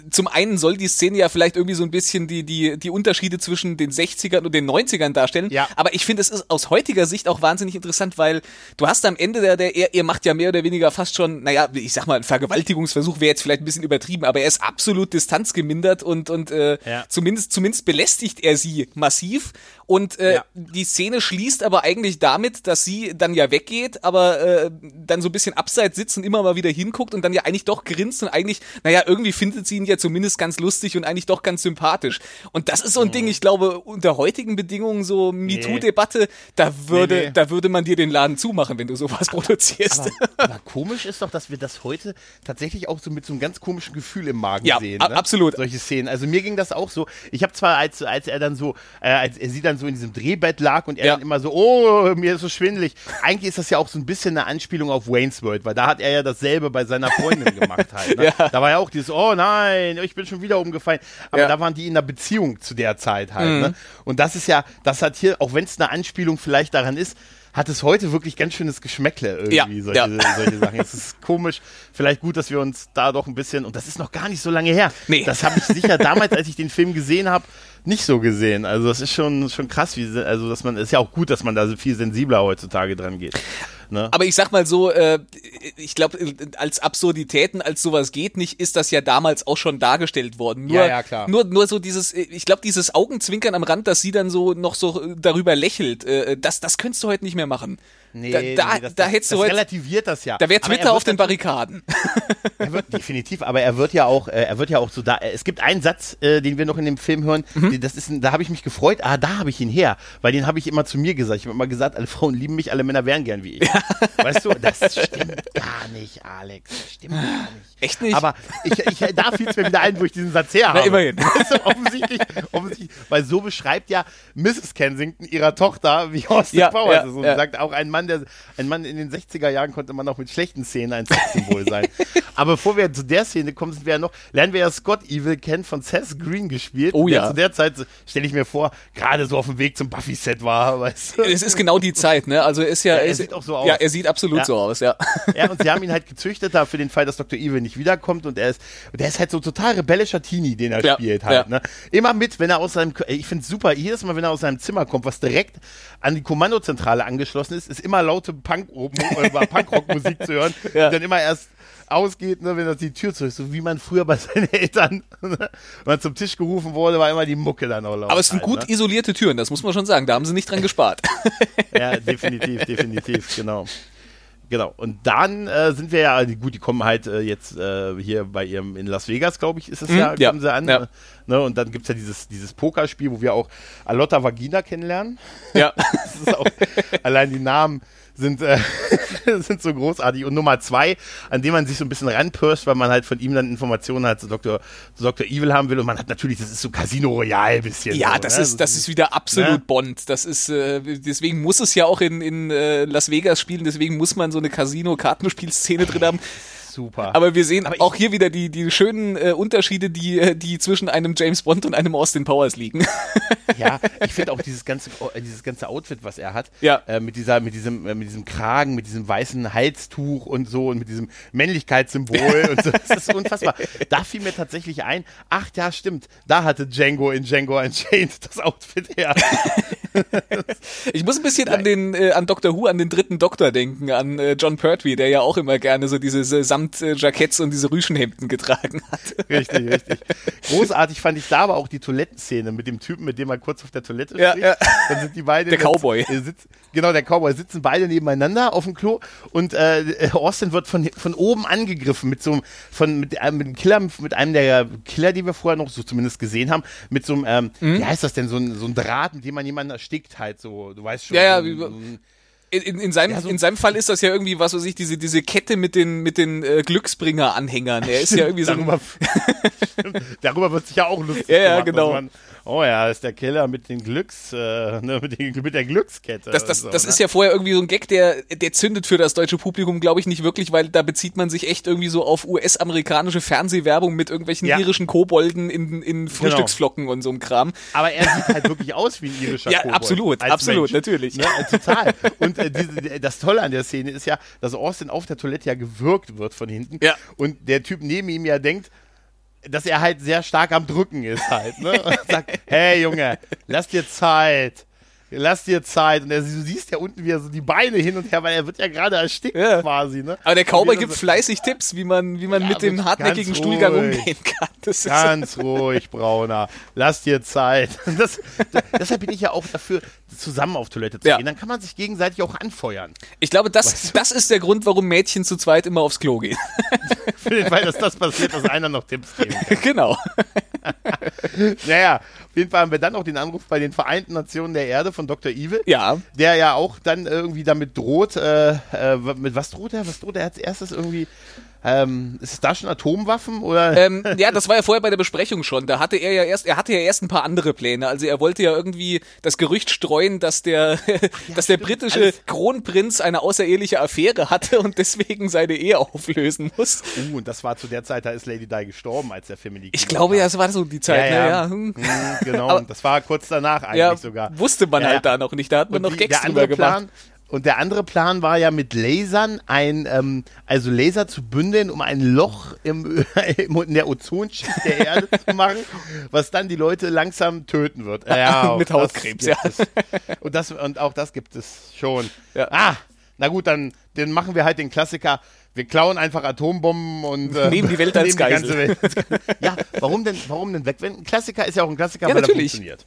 zum einen soll die Szene ja vielleicht irgendwie so ein bisschen die, die, die Unterschiede zwischen den 60 60ern und den 90ern darstellen. Ja. Aber ich finde, es ist aus heutiger Sicht auch wahnsinnig interessant, weil du hast am Ende der, der er, ihr macht ja mehr oder weniger fast schon, naja, ich sag mal, ein Vergewaltigungsversuch wäre jetzt vielleicht ein bisschen übertrieben, aber er ist absolut distanzgemindert und, und äh, ja. zumindest, zumindest belästigt er sie massiv und äh, ja. die Szene schließt aber eigentlich damit, dass sie dann ja weggeht, aber äh, dann so ein bisschen abseits sitzt und immer mal wieder hinguckt und dann ja eigentlich doch grinst und eigentlich, naja, irgendwie findet sie ihn ja zumindest ganz lustig und eigentlich doch ganz sympathisch. Und das ist so ein mhm. Ding, ich glaube, unter heutigen Bedingungen, so MeToo-Debatte, da würde, nee, nee. da würde man dir den Laden zumachen, wenn du sowas produzierst. Aber, aber, komisch ist doch, dass wir das heute tatsächlich auch so mit so einem ganz komischen Gefühl im Magen ja, sehen. Ja, ne? absolut. Solche Szenen. Also mir ging das auch so. Ich habe zwar, als, als er dann so, äh, als er sie dann so in diesem Drehbett lag und er ja. dann immer so, oh, mir ist so schwindelig. Eigentlich ist das ja auch so ein bisschen eine Anspielung auf Wayne's World, weil da hat er ja dasselbe bei seiner Freundin gemacht halt. Ne? Ja. Da war ja auch dieses, oh nein, ich bin schon wieder umgefallen. Aber da waren die in einer Beziehung zu der Zeit halt. Mhm. Ne? Und das ist ja, das hat hier, auch wenn es eine Anspielung vielleicht daran ist, hat es heute wirklich ganz schönes Geschmäckle irgendwie, ja, solche, ja. solche Sachen. Es ist komisch, vielleicht gut, dass wir uns da doch ein bisschen, und das ist noch gar nicht so lange her. Nee. Das habe ich sicher damals, als ich den Film gesehen habe, nicht so gesehen. Also das ist schon, schon krass, wie, also dass man, ist ja auch gut, dass man da viel sensibler heutzutage dran geht. Ne? Aber ich sag mal so, äh, ich glaube, als Absurditäten, als sowas geht nicht, ist das ja damals auch schon dargestellt worden. Nur, ja, ja, klar. Nur, nur so dieses, ich glaube, dieses Augenzwinkern am Rand, dass sie dann so noch so darüber lächelt, äh, das, das könntest du heute nicht mehr machen. Nee, da, da, nee, das, da hättest das, du heute, relativiert das ja. Da wäre Twitter auf den Barrikaden. er wird definitiv, aber er wird ja auch, äh, er wird ja auch so da. Es gibt einen Satz, äh, den wir noch in dem Film hören. Mhm. Das ist, da habe ich mich gefreut. Ah, da habe ich ihn her, weil den habe ich immer zu mir gesagt. Ich habe immer gesagt, alle Frauen lieben mich, alle Männer wären gern wie ich. weißt du, das stimmt gar nicht, Alex. Das stimmt gar nicht. Echt nicht? Aber ich, ich, da fiel es mir wieder ein, wo ich diesen Satz her habe. Na, immerhin. Weißt du, offensichtlich, offensichtlich, weil so beschreibt ja Mrs. Kensington ihrer Tochter, wie Austin ja, Powers ja, ist. Und ja. sagt auch ein Mann, der, ein Mann in den 60er Jahren konnte man auch mit schlechten Szenen ein Sexsymbol sein. Aber bevor wir zu der Szene kommen, sind wir ja noch, lernen wir ja Scott Evil kennen von Seth Green gespielt. Oh ja. zu der Zeit, stelle ich mir vor, gerade so auf dem Weg zum Buffy-Set war, weißt du? Es ist genau die Zeit, ne? Also er ist ja, ja er, er sieht auch so aus. Ja, er sieht absolut ja. so aus, ja. Ja, und sie haben ihn halt gezüchtet da für den Fall, dass Dr. Evil nicht wiederkommt und er ist, der ist halt so total rebellischer Teenie, den er ja. spielt halt, ne? Immer mit, wenn er aus seinem, ich finde super, jedes Mal, wenn er aus seinem Zimmer kommt, was direkt an die Kommandozentrale angeschlossen ist, ist immer laute Punk, äh, Punkrock-Musik zu hören, ja. die dann immer erst ausgeht, ne, wenn das die Tür zu ist, so wie man früher bei seinen Eltern, ne, wenn man zum Tisch gerufen wurde, war immer die Mucke dann auch laut. Aber es sind halt, gut ne? isolierte Türen, das muss man schon sagen, da haben sie nicht dran gespart. ja, definitiv, definitiv, genau. Genau. Und dann äh, sind wir ja, gut, die kommen halt äh, jetzt äh, hier bei ihrem in Las Vegas, glaube ich, ist es mhm, ja, kommen sie an. Ja. Ne? Und dann gibt es ja dieses, dieses Pokerspiel, wo wir auch Alotta Vagina kennenlernen. Ja. das ist auch allein die Namen sind, äh, sind so großartig. Und Nummer zwei, an dem man sich so ein bisschen ranpirscht, weil man halt von ihm dann Informationen hat zu Dr. zu Dr. Evil haben will. Und man hat natürlich, das ist so Casino Royale bisschen. Ja, so, das, ne? ist, das ist wieder absolut ne? Bond. Das ist, äh, deswegen muss es ja auch in, in äh, Las Vegas spielen, deswegen muss man so eine Casino-Kartenspielszene drin haben. Super. Aber wir sehen Aber auch hier wieder die, die schönen äh, Unterschiede, die, äh, die zwischen einem James Bond und einem Austin Powers liegen. ja, ich finde auch dieses ganze, äh, dieses ganze Outfit, was er hat, ja. äh, mit, dieser, mit, diesem, äh, mit diesem Kragen, mit diesem weißen Halstuch und so und mit diesem Männlichkeitssymbol und so. Das ist unfassbar. Da fiel mir tatsächlich ein, ach ja, stimmt, da hatte Django in Django Unchained das Outfit her. ich muss ein bisschen Nein. an den äh, an Doctor Who, an den dritten Doktor denken, an äh, John Pertwee, der ja auch immer gerne so diese äh, Samtjacketts und diese Rüschenhemden getragen hat. Richtig, richtig. Großartig fand ich da aber auch die Toilettenszene mit dem Typen, mit dem er kurz auf der Toilette ja, steht. Ja. Dann sind die beiden der Cowboy. Äh, sitz, genau, der Cowboy sitzen beide nebeneinander auf dem Klo und äh, Austin wird von, von oben angegriffen mit so einem von mit einem mit einem Killer mit einem der Killer, die wir vorher noch so zumindest gesehen haben, mit so einem ähm, mhm. wie heißt das denn so ein, so ein Draht, mit dem man jemanden erstickt halt so, du weißt schon. Ja, ja, wie, in, in, seinem, ja, so in seinem Fall ist das ja irgendwie, was weiß ich, diese, diese Kette mit den, mit den äh, Glücksbringer-Anhängern. Er ist ja irgendwie so. darüber, darüber wird sich ja auch lustig Ja, ja, genau. Man, oh ja, ist der Killer mit den Glücks, äh, ne, mit, den, mit der Glückskette. Das, das, so, das ne? ist ja vorher irgendwie so ein Gag, der, der zündet für das deutsche Publikum, glaube ich, nicht wirklich, weil da bezieht man sich echt irgendwie so auf US-amerikanische Fernsehwerbung mit irgendwelchen ja. irischen Kobolden in, in genau. Frühstücksflocken genau. und so einem Kram. Aber er sieht halt wirklich aus wie ein irischer ja, Kobold. Absolut, absolut, Mensch. natürlich. Ne, total. Und diese, das Tolle an der Szene ist ja, dass Austin auf der Toilette ja gewürgt wird von hinten. Ja. Und der Typ neben ihm ja denkt, dass er halt sehr stark am Drücken ist halt. Ne? Und sagt, hey Junge, lass dir Zeit lass dir Zeit. Und er, du siehst ja unten, wie er so die Beine hin und her, weil er wird ja gerade erstickt ja. quasi. Ne? Aber der Cowboy gibt so fleißig Tipps, wie man, wie man ja, mit dem hartnäckigen Stuhlgang umgehen kann. Das ganz ruhig, Brauner. Lass dir Zeit. Das, das, deshalb bin ich ja auch dafür, zusammen auf Toilette zu ja. gehen. Dann kann man sich gegenseitig auch anfeuern. Ich glaube, das, weißt du? das ist der Grund, warum Mädchen zu zweit immer aufs Klo gehen. Für den Fall, dass das passiert, dass einer noch Tipps geben kann. Genau. naja, auf jeden Fall haben wir dann auch den Anruf bei den Vereinten Nationen der Erde von Dr. Evil. Ja. Der ja auch dann irgendwie damit droht, äh, äh, mit was droht er? Was droht er als erstes irgendwie? Ähm, ist es da schon Atomwaffen oder? Ähm, ja, das war ja vorher bei der Besprechung schon. Da hatte er ja erst, er hatte ja erst ein paar andere Pläne. Also er wollte ja irgendwie das Gerücht streuen, dass der, ja, dass der britische Alles. Kronprinz eine außereheliche Affäre hatte und deswegen seine Ehe auflösen muss. Uh, und das war zu der Zeit, da ist Lady Di gestorben, als der die Ich glaube ja, es war so die Zeit. Ja, ja. Ne? ja. Hm. Hm, genau, Aber, das war kurz danach eigentlich sogar. Wusste man halt da noch nicht. Da hat man und noch die, Gags drüber gemacht. Plan, und der andere Plan war ja mit Lasern ein, ähm, also Laser zu bündeln, um ein Loch im, in der Ozonschicht der Erde zu machen, was dann die Leute langsam töten wird. Ja, mit Hautkrebs, ja. Es. Und, das, und auch das gibt es schon. Ja. Ah, na gut, dann, dann machen wir halt den Klassiker. Wir klauen einfach Atombomben und äh, nehmen die Welt als Geisel. Welt. ja, warum denn, warum denn wegwenden? Ein Klassiker ist ja auch ein Klassiker, ja, weil natürlich. er funktioniert.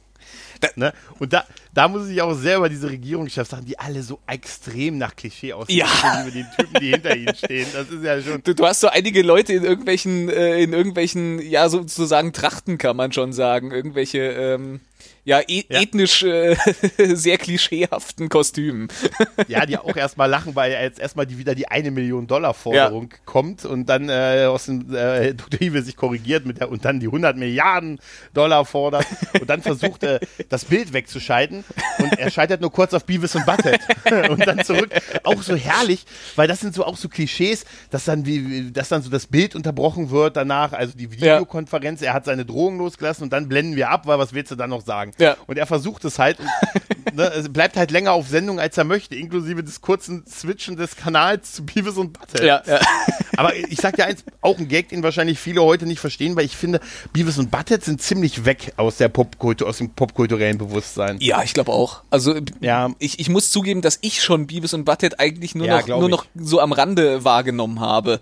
Ne? Und da, da muss ich auch sehr über diese Regierungschefs sagen, die alle so extrem nach Klischee aussehen, ja. über die Typen, die hinter ihnen stehen. Das ist ja schon. Du, du hast so einige Leute in irgendwelchen, äh, in irgendwelchen, ja, sozusagen Trachten kann man schon sagen, irgendwelche ähm, ja, e ja. ethnisch äh, sehr klischeehaften Kostümen. ja, die auch erstmal lachen, weil jetzt erstmal die wieder die eine Million Dollar Forderung ja. kommt und dann äh, aus dem äh, Dr. Evil sich korrigiert mit der und dann die 100 Milliarden Dollar fordert und dann versucht äh, das Bild wegzuschalten und er scheitert nur kurz auf Beavis und Butthead und dann zurück. Auch so herrlich, weil das sind so auch so Klischees, dass dann wie dass dann so das Bild unterbrochen wird danach, also die Videokonferenz, ja. er hat seine Drohung losgelassen und dann blenden wir ab, weil was willst du dann noch sagen? Ja. Und er versucht es halt und ne, es bleibt halt länger auf Sendung, als er möchte, inklusive des kurzen Switchen des Kanals zu Beavis und Butthead. Ja, ja. Aber ich sag dir eins, auch ein Gag, den wahrscheinlich viele heute nicht verstehen, weil ich finde, Beavis und Butthead sind ziemlich weg aus der Popkultur, aus dem popkulturellen Bewusstsein. Ja, ich glaube auch. Also ja. ich, ich muss zugeben, dass ich schon Beavis und Butthead eigentlich nur, ja, noch, nur noch so am Rande wahrgenommen habe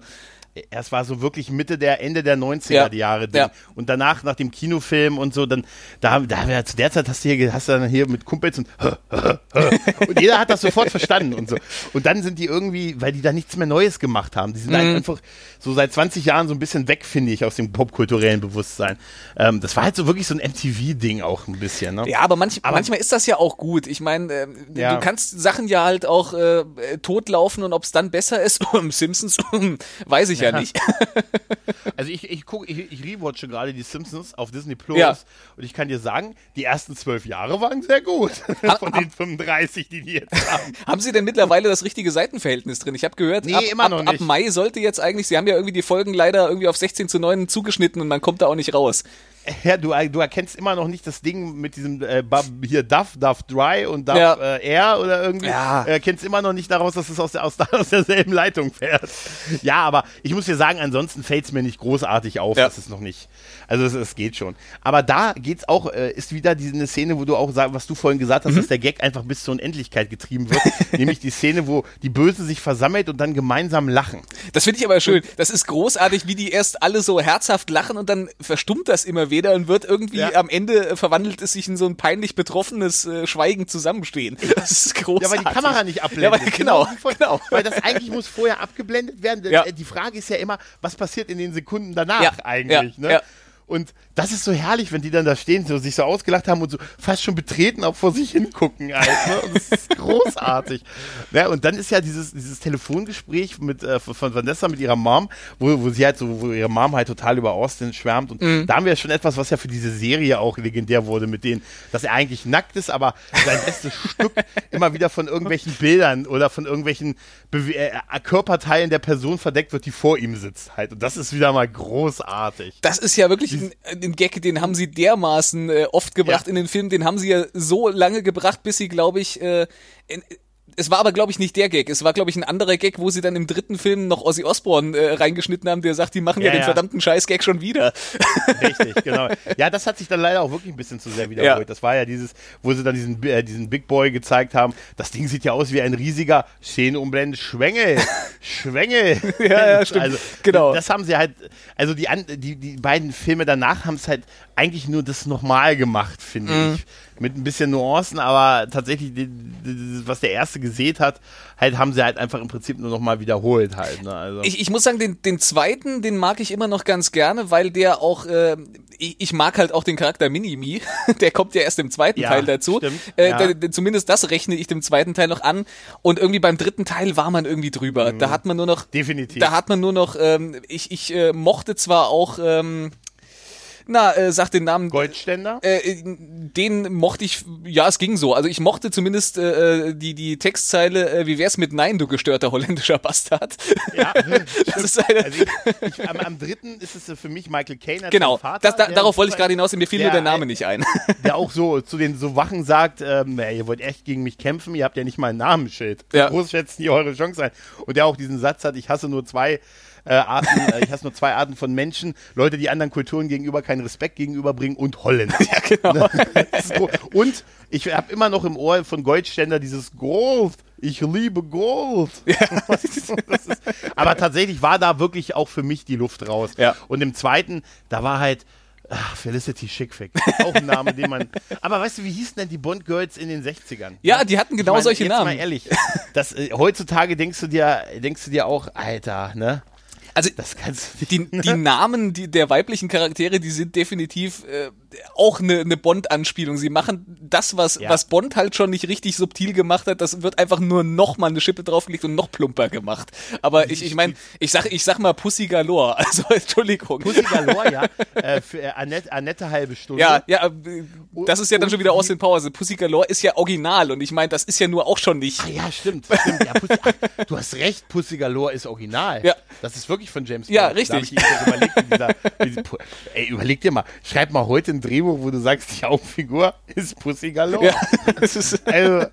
es war so wirklich Mitte der Ende der 90er ja. Jahre. Ja. Und danach, nach dem Kinofilm und so, dann, da, da ja, zu der Zeit hast du hier, hast du dann hier mit Kumpels und, und jeder hat das sofort verstanden und so. Und dann sind die irgendwie, weil die da nichts mehr Neues gemacht haben. Die sind mhm. einfach so seit 20 Jahren so ein bisschen weg, finde ich, aus dem popkulturellen Bewusstsein. Ähm, das war halt so wirklich so ein MTV-Ding auch ein bisschen. Ne? Ja, aber, manch, aber, manchmal ist das ja auch gut. Ich meine, äh, ja. du kannst Sachen ja halt auch äh, totlaufen und ob es dann besser ist, Simpsons, weiß ich ja nicht. Also ich, ich gucke, ich, ich rewatche gerade die Simpsons auf Disney Plus ja. und ich kann dir sagen, die ersten zwölf Jahre waren sehr gut von den 35, die die jetzt haben. haben Sie denn mittlerweile das richtige Seitenverhältnis drin? Ich habe gehört, nee, ab, immer noch ab, nicht. ab Mai sollte jetzt eigentlich, Sie haben ja irgendwie die Folgen leider irgendwie auf 16 zu 9 zugeschnitten und man kommt da auch nicht raus. Ja, du, du erkennst immer noch nicht das Ding mit diesem äh, hier Duff, Duff Dry und Duff ja. äh, Air oder irgendwie. Ja. Erkennst immer noch nicht daraus, dass es aus, der, aus, aus derselben Leitung fährt. Ja, aber ich muss dir sagen, ansonsten fällt es mir nicht großartig auf, ja. dass es noch nicht. Also es, es geht schon. Aber da geht's auch, äh, ist wieder diese Szene, wo du auch sagst, was du vorhin gesagt hast, mhm. dass der Gag einfach bis zur Unendlichkeit getrieben wird. nämlich die Szene, wo die Böse sich versammelt und dann gemeinsam lachen. Das finde ich aber schön. Das ist großartig, wie die erst alle so herzhaft lachen und dann verstummt das immer wieder und wird irgendwie ja. am Ende äh, verwandelt es sich in so ein peinlich betroffenes äh, Schweigen zusammenstehen. Das ist großartig. Ja, weil die Kamera nicht abblendet. Ja, weil, genau, genau, genau. Weil das eigentlich muss vorher abgeblendet werden. Ja. Die Frage ist ja immer, was passiert in den Sekunden danach eigentlich? Ne? Und das ist so herrlich, wenn die dann da stehen, so sich so ausgelacht haben und so fast schon betreten auch vor sich hingucken. Halt, ne? Das ist großartig. ja, und dann ist ja dieses, dieses Telefongespräch mit, äh, von Vanessa mit ihrer Mom, wo, wo sie halt so, wo ihre Mom halt total über Austin schwärmt. Und mhm. da haben wir ja schon etwas, was ja für diese Serie auch legendär wurde, mit denen, dass er eigentlich nackt ist, aber sein bestes Stück immer wieder von irgendwelchen Bildern oder von irgendwelchen Be äh, Körperteilen der Person verdeckt wird, die vor ihm sitzt halt. Und das ist wieder mal großartig. Das ist ja wirklich ein, ein Gag, den haben sie dermaßen äh, oft gebracht ja. in den Film, den haben sie ja so lange gebracht, bis sie, glaube ich, äh, in, es war aber, glaube ich, nicht der Gag. Es war, glaube ich, ein anderer Gag, wo sie dann im dritten Film noch Ozzy Osbourne äh, reingeschnitten haben, der sagt, die machen ja, ja den ja. verdammten Scheiß-Gag schon wieder. Richtig, genau. Ja, das hat sich dann leider auch wirklich ein bisschen zu sehr wiederholt. Ja. Das war ja dieses, wo sie dann diesen, äh, diesen Big Boy gezeigt haben. Das Ding sieht ja aus wie ein riesiger Szenenumblende Schwengel. Schwengel. ja, ja, stimmt. Also, genau. Das haben sie halt, also die, die, die beiden Filme danach haben es halt eigentlich nur das nochmal gemacht, finde mhm. ich mit ein bisschen Nuancen, aber tatsächlich, die, die, was der erste gesehen hat, halt haben sie halt einfach im Prinzip nur nochmal wiederholt halt. Ne? Also. Ich, ich muss sagen, den, den zweiten, den mag ich immer noch ganz gerne, weil der auch, äh, ich, ich mag halt auch den Charakter Minimi, der kommt ja erst im zweiten ja, Teil dazu. Stimmt, äh, ja. der, zumindest das rechne ich dem zweiten Teil noch an. Und irgendwie beim dritten Teil war man irgendwie drüber. Mhm. Da hat man nur noch. Definitiv. Da hat man nur noch, ähm, ich, ich äh, mochte zwar auch, ähm, na, äh, sag den Namen. Goldständer? Äh, den mochte ich, ja, es ging so. Also ich mochte zumindest äh, die, die Textzeile, äh, wie wär's mit Nein, du gestörter holländischer Bastard. Ja, das ist eine also ich, ich, am, am, dritten ist es für mich Michael Caine Genau, Vater, das, da, darauf wollte ich gerade hinaus, mir fiel der, nur der Name nicht ein. Der auch so zu den so Wachen sagt, ähm, ihr wollt echt gegen mich kämpfen, ihr habt ja nicht mal ein Namensschild. Ja. Groß schätzen die eure Chance ein. Und der auch diesen Satz hat, ich hasse nur zwei äh, Arten, äh, ich hasse nur zwei Arten von Menschen, Leute, die anderen Kulturen gegenüber keinen Respekt gegenübberbringen und Holländer. Ja, genau. und ich habe immer noch im Ohr von Goldständer dieses Gold. Ich liebe Gold. Ja. ist, aber tatsächlich war da wirklich auch für mich die Luft raus. Ja. Und im zweiten, da war halt, Ach, Felicity Schickfick. Auch ein Name, den man. Aber weißt du, wie hießen denn die Bond Girls in den 60ern? Ja, die hatten genau ich mein, solche jetzt Namen. Mal ehrlich. Das, äh, heutzutage denkst du dir, denkst du dir auch, Alter, ne? Also die, die Namen die, der weiblichen Charaktere, die sind definitiv äh, auch eine, eine Bond-Anspielung. Sie machen das, was, ja. was Bond halt schon nicht richtig subtil gemacht hat, das wird einfach nur noch mal eine Schippe draufgelegt und noch plumper gemacht. Aber ich, ich meine, ich sag, ich sag mal Pussy Galore, also Entschuldigung. Pussy Galore, ja. Äh, für äh, Annette, Annette halbe Stunde. Ja, ja, äh, das ist ja dann schon wieder Austin Powers. Also Pussy Galore ist ja original und ich meine, das ist ja nur auch schon nicht. Ah, ja, stimmt, stimmt. Ja, Pussy, ach, du hast recht, Pussy Galore ist original. Ja. Das ist wirklich von James Bond. Ja, richtig. Überlegt, dieser, dieser, ey, überleg dir mal, schreib mal heute ein Drehbuch, wo du sagst, die Hauptfigur ist Pussy Galore. Ja, also,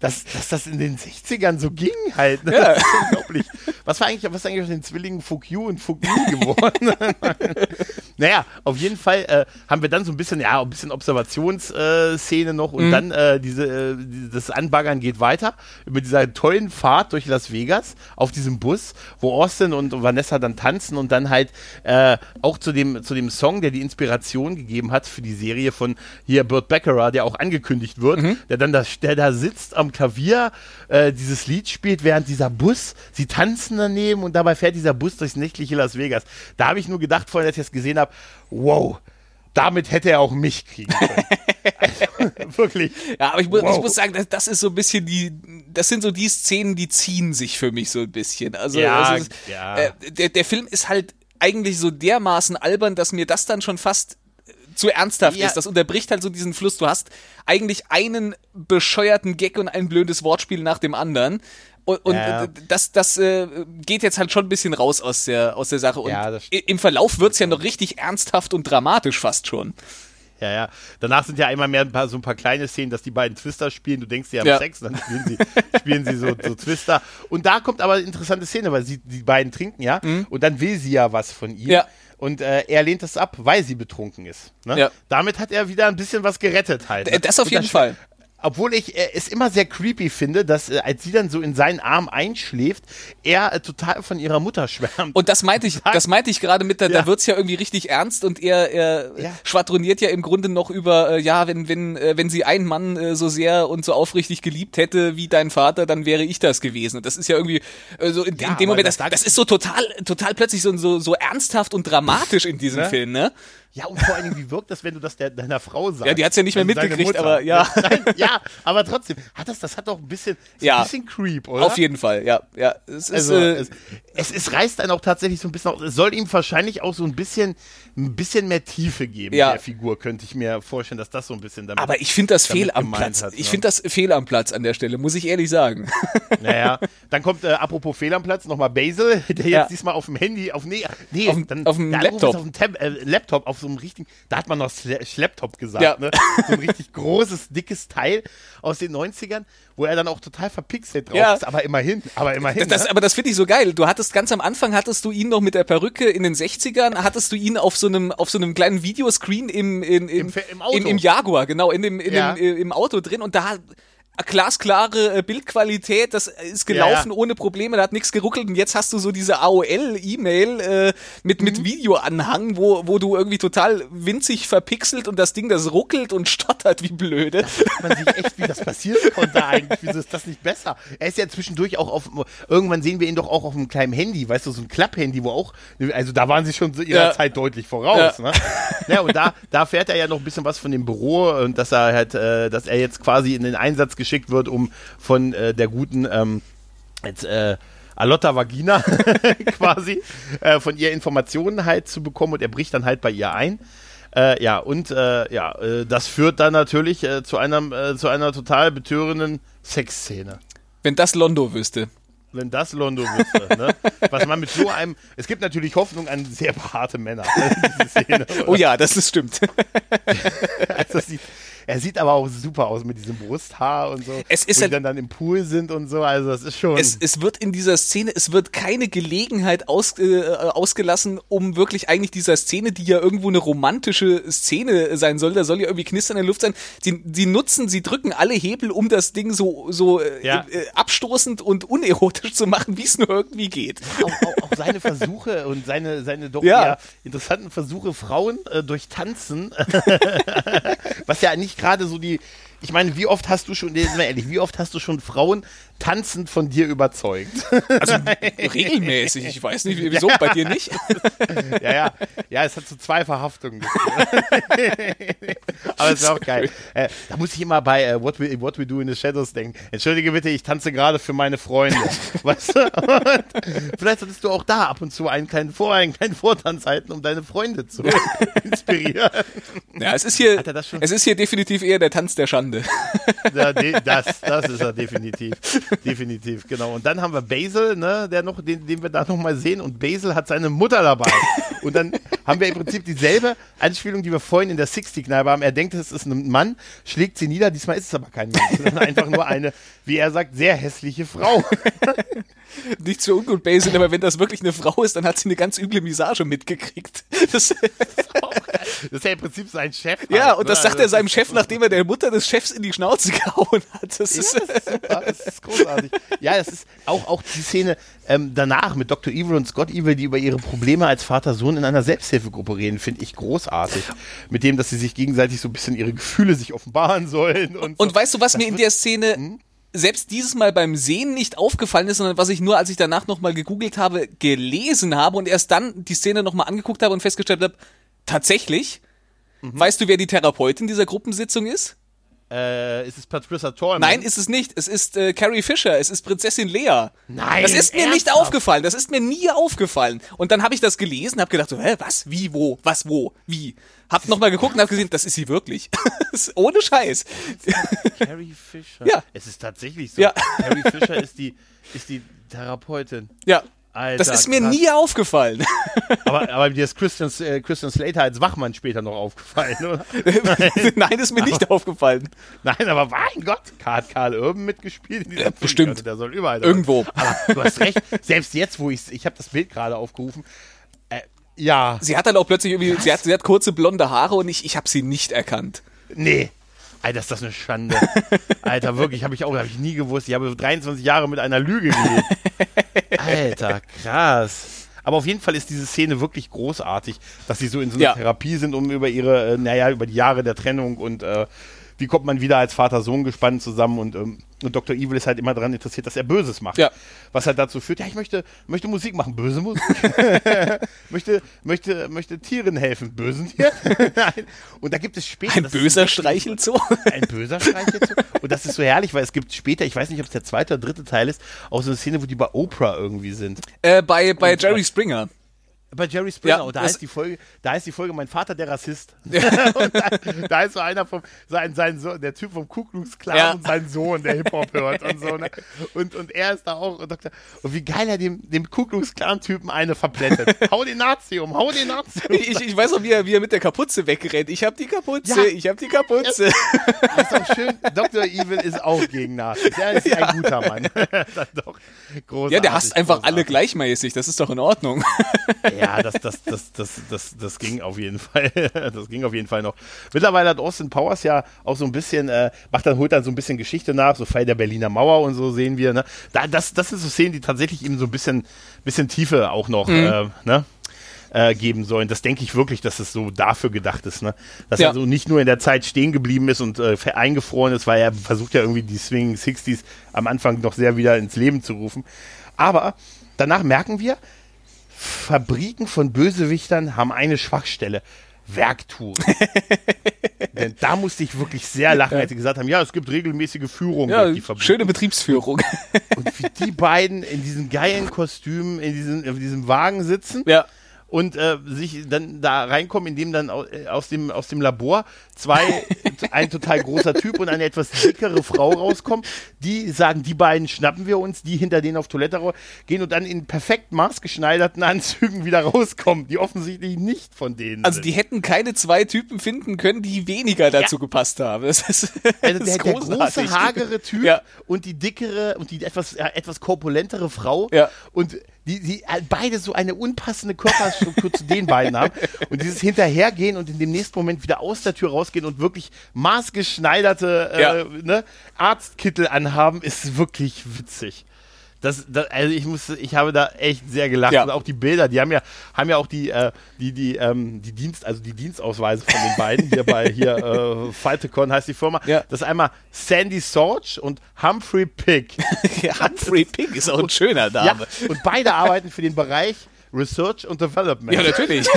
dass, dass das in den 60ern so ging halt. Ne? Ja. Unglaublich. Was war eigentlich, was ist eigentlich aus den Zwillingen Fuck You und Fuck You geworden? naja, auf jeden Fall äh, haben wir dann so ein bisschen, ja, ein bisschen Observationsszene äh, noch und mhm. dann äh, diese, äh, das Anbaggern geht weiter über dieser tollen Fahrt durch Las Vegas auf diesem Bus, wo Austin und Vanessa dann tanzen und dann halt äh, auch zu dem, zu dem Song, der die Inspiration gegeben hat für die Serie von hier Burt Baccarat, der auch angekündigt wird, mhm. der dann da, der da sitzt am Klavier, äh, dieses Lied spielt, während dieser Bus, sie tanzen daneben und dabei fährt dieser Bus durchs nächtliche Las Vegas. Da habe ich nur gedacht, vorhin, als ich das gesehen habe, wow, damit hätte er auch mich kriegen können. Also, wirklich. Ja, aber ich, mu wow. ich muss sagen, das, das, ist so ein bisschen die, das sind so die Szenen, die ziehen sich für mich so ein bisschen. Also, ja, also ja. Äh, der, der Film ist halt eigentlich so dermaßen albern, dass mir das dann schon fast zu ernsthaft ja. ist. Das unterbricht halt so diesen Fluss. Du hast eigentlich einen bescheuerten Gag und ein blödes Wortspiel nach dem anderen. Und, und ja. das, das äh, geht jetzt halt schon ein bisschen raus aus der, aus der Sache. Und ja, im Verlauf wird's ja noch richtig ernsthaft und dramatisch fast schon. Ja, ja. Danach sind ja einmal mehr ein paar, so ein paar kleine Szenen, dass die beiden Twister spielen. Du denkst, sie haben ja. Sex, dann spielen sie, spielen sie so, so Twister. Und da kommt aber eine interessante Szene, weil sie, die beiden trinken ja. Mhm. Und dann will sie ja was von ihm. Ja. Und äh, er lehnt das ab, weil sie betrunken ist. Ne? Ja. Damit hat er wieder ein bisschen was gerettet halt. Ne? Das auf jeden Fall obwohl ich äh, es immer sehr creepy finde, dass äh, als sie dann so in seinen Arm einschläft, er äh, total von ihrer Mutter schwärmt. Und das meinte ich, das meinte ich gerade mit, da, ja. da wird's ja irgendwie richtig ernst und er, er ja. schwadroniert ja im Grunde noch über, äh, ja, wenn, wenn, äh, wenn sie einen Mann äh, so sehr und so aufrichtig geliebt hätte wie dein Vater, dann wäre ich das gewesen. Und das ist ja irgendwie äh, so in, ja, in dem Moment, das, das ist so total, total plötzlich so, so, so ernsthaft und dramatisch in diesem ne? Film, ne? Ja, und vor allen Dingen, wie wirkt das, wenn du das der, deiner Frau sagst? Ja, die hat's ja nicht mehr mitgekriegt, aber ja. Nein, ja, aber trotzdem, hat das, das hat doch ein bisschen, ja, ein bisschen Creep, oder? Auf jeden Fall, ja. ja. Es, ist, also, äh, es, es, es reißt einen auch tatsächlich so ein bisschen, es soll ihm wahrscheinlich auch so ein bisschen, ein bisschen mehr Tiefe geben, ja. der Figur, könnte ich mir vorstellen, dass das so ein bisschen damit Aber ich finde das fehl am Platz. Hat, ich ne? finde das fehl am Platz an der Stelle, muss ich ehrlich sagen. Naja, dann kommt, äh, apropos fehl am Platz, nochmal Basil, der jetzt ja. diesmal auf dem Handy, auf, nee, nee, auf, dann, auf dem Laptop. Auf dem Tab, äh, Laptop, auf so einem richtigen, da hat man noch Schlepptop gesagt, ja. ne? So ein richtig großes, dickes Teil aus den 90ern, wo er dann auch total verpixelt drauf ja. ist, aber immerhin, aber immerhin. Das, ne? Aber das finde ich so geil. Du hattest ganz am Anfang hattest du ihn noch mit der Perücke in den 60ern, hattest du ihn auf so einem, auf so einem kleinen Videoscreen im, in, in, Im, im, Auto. Im, im Jaguar, genau, in dem, in ja. dem, im Auto drin und da glasklare äh, Bildqualität, das ist gelaufen ja, ja. ohne Probleme, da hat nichts geruckelt und jetzt hast du so diese AOL-E-Mail äh, mit, mhm. mit Videoanhang, wo, wo du irgendwie total winzig verpixelt und das Ding, das ruckelt und stottert wie blöde. Da fragt man sich echt, wie das passieren konnte eigentlich, wieso ist das nicht besser? Er ist ja zwischendurch auch auf, irgendwann sehen wir ihn doch auch auf einem kleinen Handy, weißt du, so ein Klapphandy, wo auch, also da waren sie schon zu ihrer ja. Zeit deutlich voraus, ne? Ja, und da, da fährt er ja noch ein bisschen was von dem Büro und dass er halt, äh, dass er jetzt quasi in den Einsatz geschickt wird, um von äh, der guten ähm, jetzt, äh, Alotta Vagina quasi äh, von ihr Informationen halt zu bekommen und er bricht dann halt bei ihr ein. Äh, ja, und äh, ja, äh, das führt dann natürlich äh, zu, einem, äh, zu einer total betörenden Sexszene. Wenn das Londo wüsste. Wenn das Londo wüsste, ne? Was man mit so einem. Es gibt natürlich Hoffnung an sehr behaarte Männer. Szene, oh ja, das ist stimmt. also das sieht, er sieht aber auch super aus mit diesem Brusthaar und so. Es ist wo halt, die dann, dann im Pool sind und so. Also das ist schon. Es, es wird in dieser Szene, es wird keine Gelegenheit aus, äh, ausgelassen, um wirklich eigentlich dieser Szene, die ja irgendwo eine romantische Szene sein soll, da soll ja irgendwie knistern in der Luft sein. Sie, sie nutzen, sie drücken alle Hebel, um das Ding so, so äh, ja. äh, abstoßend und unerotisch zu machen, wie es nur irgendwie geht. Auch, auch, auch, seine Versuche und seine, seine doch ja. interessanten Versuche, Frauen äh, durch Tanzen, was ja nicht gerade so die. Ich meine, wie oft hast du schon, nee, mal ehrlich, wie oft hast du schon Frauen tanzend von dir überzeugt? Also regelmäßig, ich weiß nicht, wieso, ja. bei dir nicht? ja, ja, ja, es hat so zwei Verhaftungen. Aber es ist auch geil. Äh, da muss ich immer bei äh, What, We, What We Do in the Shadows denken. Entschuldige bitte, ich tanze gerade für meine Freunde. weißt du? Und vielleicht solltest du auch da ab und zu einen kleinen, Vor einen kleinen Vortanz halten, um deine Freunde zu inspirieren. Ja, es ist hier, es ist hier definitiv eher der Tanz der Schande. Ja, das, das ist er definitiv. definitiv, genau. Und dann haben wir Basil, ne, der noch, den, den wir da nochmal sehen. Und Basil hat seine Mutter dabei. Und dann haben wir im Prinzip dieselbe Anspielung, die wir vorhin in der 60-Kneipe haben. Er denkt, es ist ein Mann, schlägt sie nieder. Diesmal ist es aber kein Mann, sondern einfach nur eine, wie er sagt, sehr hässliche Frau. Nicht so ungut Basil, aber wenn das wirklich eine Frau ist, dann hat sie eine ganz üble Misage mitgekriegt. Das, das, ist, ja im Prinzip sein Chef. Ja, halt, und das ne? sagt er also seinem Chef, nachdem er der Mutter des Chefs in die Schnauze gehauen hat. Das, ja, ist, das ist super, das ist großartig. Ja, das ist auch, auch die Szene ähm, danach mit Dr. Evil und Scott Evil, die über ihre Probleme als Vater-Sohn in einer Selbsthilfegruppe reden, finde ich großartig. Mit dem, dass sie sich gegenseitig so ein bisschen ihre Gefühle sich offenbaren sollen. Und, und so. weißt du, was das mir in der Szene hm? selbst dieses Mal beim Sehen nicht aufgefallen ist, sondern was ich nur, als ich danach nochmal gegoogelt habe, gelesen habe und erst dann die Szene nochmal angeguckt habe und festgestellt habe, tatsächlich, Mhm. Weißt du, wer die Therapeutin dieser Gruppensitzung ist? Äh, ist es Patricia Tallman? Nein, ist es nicht. Es ist äh, Carrie Fisher. Es ist Prinzessin Lea. Nein. Das ist mir ernsthaft? nicht aufgefallen. Das ist mir nie aufgefallen. Und dann habe ich das gelesen, habe gedacht so, hä, was, wie, wo, was, wo, wie. Hab nochmal geguckt und hab gesehen, das ist sie wirklich. Ohne Scheiß. Carrie Fisher. Ja. Es ist tatsächlich so. Ja. Carrie Fisher ist die, ist die Therapeutin. Ja. Alter, Das ist mir krass. nie aufgefallen. Aber, aber dir ist Christian, äh, Christian Slater als Wachmann später noch aufgefallen, oder? Nein, ist mir nicht aufgefallen. Nein, aber mein Gott, hat Karl Urban mitgespielt in dieser Film? bestimmt. Also, der soll überall. Irgendwo. Aber du hast recht. Selbst jetzt, wo ich ich habe das Bild gerade aufgerufen. Äh, ja, Sie hat dann auch plötzlich irgendwie, sie hat, sie hat kurze blonde Haare und ich, ich habe sie nicht erkannt. nee. Alter, ist das eine Schande. Alter, wirklich, habe ich auch hab ich nie gewusst. Ich habe 23 Jahre mit einer Lüge gelebt. Alter, krass. Aber auf jeden Fall ist diese Szene wirklich großartig, dass sie so in so einer Ja. Therapie sind, um über ihre, äh, naja, über die Jahre der Trennung und äh, wie kommt man wieder als Vater-Sohn gespannt zusammen und, ähm, und Dr. Evil ist halt immer daran interessiert, dass er Böses macht. Ja. Was halt dazu führt, ja, ich möchte, möchte Musik machen, böse Musik. möchte, möchte, möchte Tieren helfen, bösen Tieren. Und da gibt es später. Ein böser Streichelzoo. ein böser Streichelzoo. Und das ist so herrlich, weil es gibt später, ich weiß nicht, ob es der zweite oder dritte Teil ist, auch so eine Szene, wo die bei Oprah irgendwie sind. äh, bei, bei Jerry Springer. Bei Jerry Springer. Ja, und da ist die Folge, da ist die Folge, mein Vater der Rassist. da, da ist so einer vom, sein, sein Sohn, der Typ vom Ku Klux Klan Ja. und sein Sohn, der Hip-Hop hört und so. Ne? Und, und er ist da auch, und, Dr. und wie geil er dem, dem Ku Klux Klan-Typen eine verplättet. hau den Nazi um, hau den Nazi um. Ich, ich weiß auch, wie er, wie er mit der Kapuze wegrennt. Ich hab die Kapuze, Ja. ich hab die Kapuze. Das ist auch schön. Dr. Evil ist auch gegen Nazis. Er ist ein guter Mann. Doch großartig, Ja, der hasst einfach alle großartig. gleichmäßig. Das ist doch in Ordnung. Ja, das, das, das, das, das, das ging auf jeden Fall. Das ging auf jeden Fall noch. Mittlerweile hat Austin Powers ja auch so ein bisschen, äh, macht dann, holt dann so ein bisschen Geschichte nach, so Fall der Berliner Mauer und so sehen wir. Ne? Da, das, das sind so Szenen, die tatsächlich ihm so ein bisschen, bisschen Tiefe auch noch äh, ne? äh, geben sollen. Das denke ich wirklich, dass es so dafür gedacht ist, ne? Dass Ja. er so nicht nur in der Zeit stehen geblieben ist und äh, eingefroren ist, weil er versucht ja irgendwie die Swinging Sixties am Anfang noch sehr wieder ins Leben zu rufen. Aber danach merken wir, Fabriken von Bösewichtern haben eine Schwachstelle. Werktouren. Denn da musste ich wirklich sehr lachen, als sie gesagt haben, ja, es gibt regelmäßige Führungen Ja, durch die Fabrik. schöne Betriebsführung. Und wie die beiden in diesen geilen Kostümen, in diesem, in diesem Wagen sitzen ja. Und äh, sich dann da reinkommen, indem dann äh, aus dem, aus dem Labor zwei, ein total großer Typ und eine etwas dickere Frau rauskommen. Die sagen, die beiden schnappen wir uns, die hinter denen auf Toilette gehen und dann in perfekt maßgeschneiderten Anzügen wieder rauskommen, die offensichtlich nicht von denen Also sind. die hätten keine zwei Typen finden können, die weniger dazu gepasst haben. Das ist, Also das der, der große, hagere Typ Ja. und die dickere und die etwas, ja, etwas korpulentere Frau. Ja. Und die, die äh, beide so eine unpassende Körperstruktur zu den beiden haben. Und dieses Hinterhergehen und in dem nächsten Moment wieder aus der Tür rausgehen und wirklich maßgeschneiderte äh, Ja. ne, Arztkittel anhaben, ist wirklich witzig. Das, das, also ich musste, ich habe da echt sehr gelacht. Ja. Und auch die Bilder, die haben ja, haben ja auch die, äh, die, die, ähm, die Dienst, also die Dienstausweise von den beiden hier bei hier äh, Faltecon heißt die Firma. Ja. Das ist einmal Sandy Sorge und Humphrey Pig. Humphrey Pig ist auch ein schöner ja, Name. und beide arbeiten für den Bereich Research und Development. Ja, natürlich.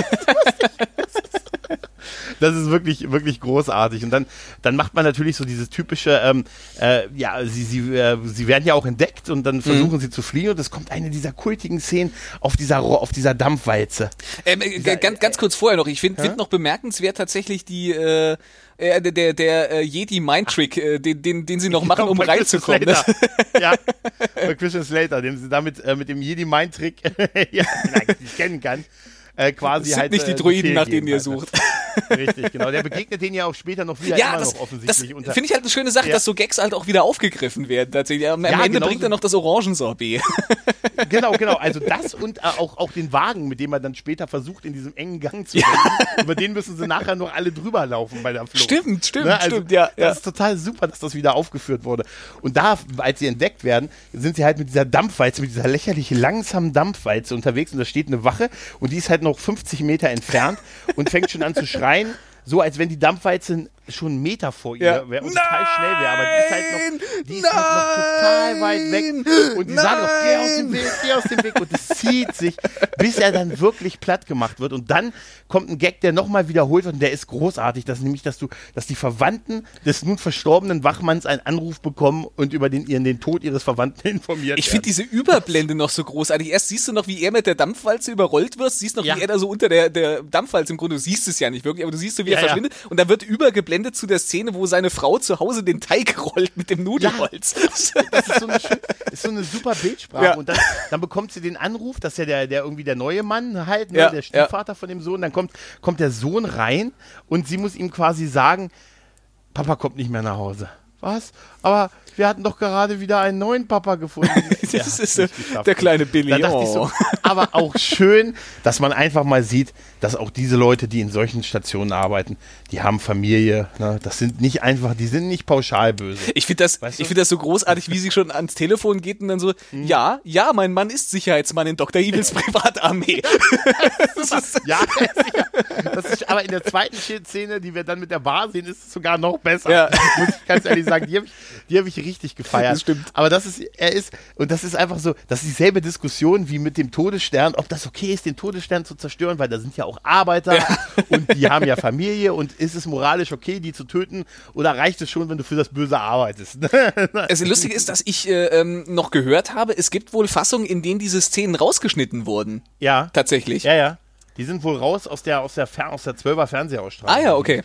Das ist wirklich, wirklich großartig. Und dann, dann macht man natürlich so dieses typische, ähm, äh, ja, sie, sie, äh, sie werden ja auch entdeckt und dann versuchen sie zu fliehen und es kommt eine dieser kultigen Szenen auf dieser, auf dieser Dampfwalze. Ähm, äh, g- ganz, ganz kurz vorher noch, ich finde find noch bemerkenswert tatsächlich die äh, äh, der, der, der äh, Jedi Mind Trick, äh, den, den, den sie noch machen, um reinzukommen. Slater. ja, bei Christian Slater, dem sie damit äh, mit dem Jedi-Mind-Trick, ja, den er eigentlich nicht kennen kann, äh, quasi sind halt. nicht die äh, Befehl nach denen ihr halt, ne? sucht. Richtig, genau. Der begegnet den ja auch später noch wieder Ja, immer das, noch das offensichtlich unter. finde ich halt eine schöne Sache, Ja. dass so Gags halt auch wieder aufgegriffen werden. Tatsächlich. Am, am Ja, Ende genau bringt so. er noch das Orangensorbet. Genau, genau. Also das und äh, auch, auch den Wagen, mit dem er dann später versucht, in diesem engen Gang zu rennen. Über den müssen sie nachher noch alle drüber laufen bei der Flucht. Stimmt, stimmt, Ne, also stimmt, ja, Das ja. ist total super, dass das wieder aufgeführt wurde. Und da, als sie entdeckt werden, sind sie halt mit dieser Dampfwalze, mit dieser lächerlich langsamen Dampfwalze unterwegs und da steht eine Wache und die ist halt noch 50 Meter entfernt und fängt schon an zu schreien, so als wenn die Dampfwalze schon einen Meter vor ihr ja. wäre und total schnell wäre, aber die ist halt noch, die ist halt noch total weit weg. Und die Nein. sagen noch, geh aus dem Weg, geh aus dem Weg. Und es zieht sich, bis er dann wirklich platt gemacht wird. Und dann kommt ein Gag, der nochmal wiederholt wird und der ist großartig. Das ist nämlich, dass du, dass die Verwandten des nun verstorbenen Wachmanns einen Anruf bekommen und über den, ihren, den Tod ihres Verwandten informiert Ich finde diese Überblende noch so großartig. Erst siehst du noch, wie er mit der Dampfwalze überrollt wird, siehst noch, ja. wie er da so unter der, der Dampfwalze im Grunde, du siehst es ja nicht wirklich, aber du siehst so, wie er ja, verschwindet. Ja. Und dann wird übergeblendet zu der Szene, wo seine Frau zu Hause den Teig rollt mit dem Nudelholz. Ja, das ist so eine, ist so eine super Bildsprache. Und dann, dann, bekommt sie den Anruf, dass ja der, der irgendwie der neue Mann halt, ne, der Stiefvater von dem Sohn, dann kommt, kommt der Sohn rein und sie muss ihm quasi sagen, Papa kommt nicht mehr nach Hause. Was? Aber wir hatten doch gerade wieder einen neuen Papa gefunden. das ist der, der kleine Billy. So, aber auch schön, dass man einfach mal sieht, dass auch diese Leute, die in solchen Stationen arbeiten, die haben Familie. Ne? Das sind nicht einfach, die sind nicht pauschal böse. Ich finde das, weißt du? ich das so großartig, wie sie schon ans Telefon geht und dann so, hm. ja, ja, mein Mann ist Sicherheitsmann in Dr. Evils Privatarmee. ja, sicher. Das ist, aber in der zweiten Szene, die wir dann mit der Bar sehen, ist es sogar noch besser. Ja. Muss ich ganz ehrlich sagen, die habe ich, hab ich richtig gefeiert. Das stimmt. Aber das ist, er ist, und das ist einfach so, das ist dieselbe Diskussion wie mit dem Todesstern, ob das okay ist, den Todesstern zu zerstören, weil da sind ja auch Arbeiter ja. und die haben ja Familie und ist es moralisch okay, die zu töten oder reicht es schon, wenn du für das Böse arbeitest? also lustig ist, dass ich äh, ähm, noch gehört habe, es gibt wohl Fassungen, in denen diese Szenen rausgeschnitten wurden. Ja. Tatsächlich. Ja, ja. Die sind wohl raus aus der, aus der, Fer aus der 12er Fernsehausstrahlung. Ah ja, okay.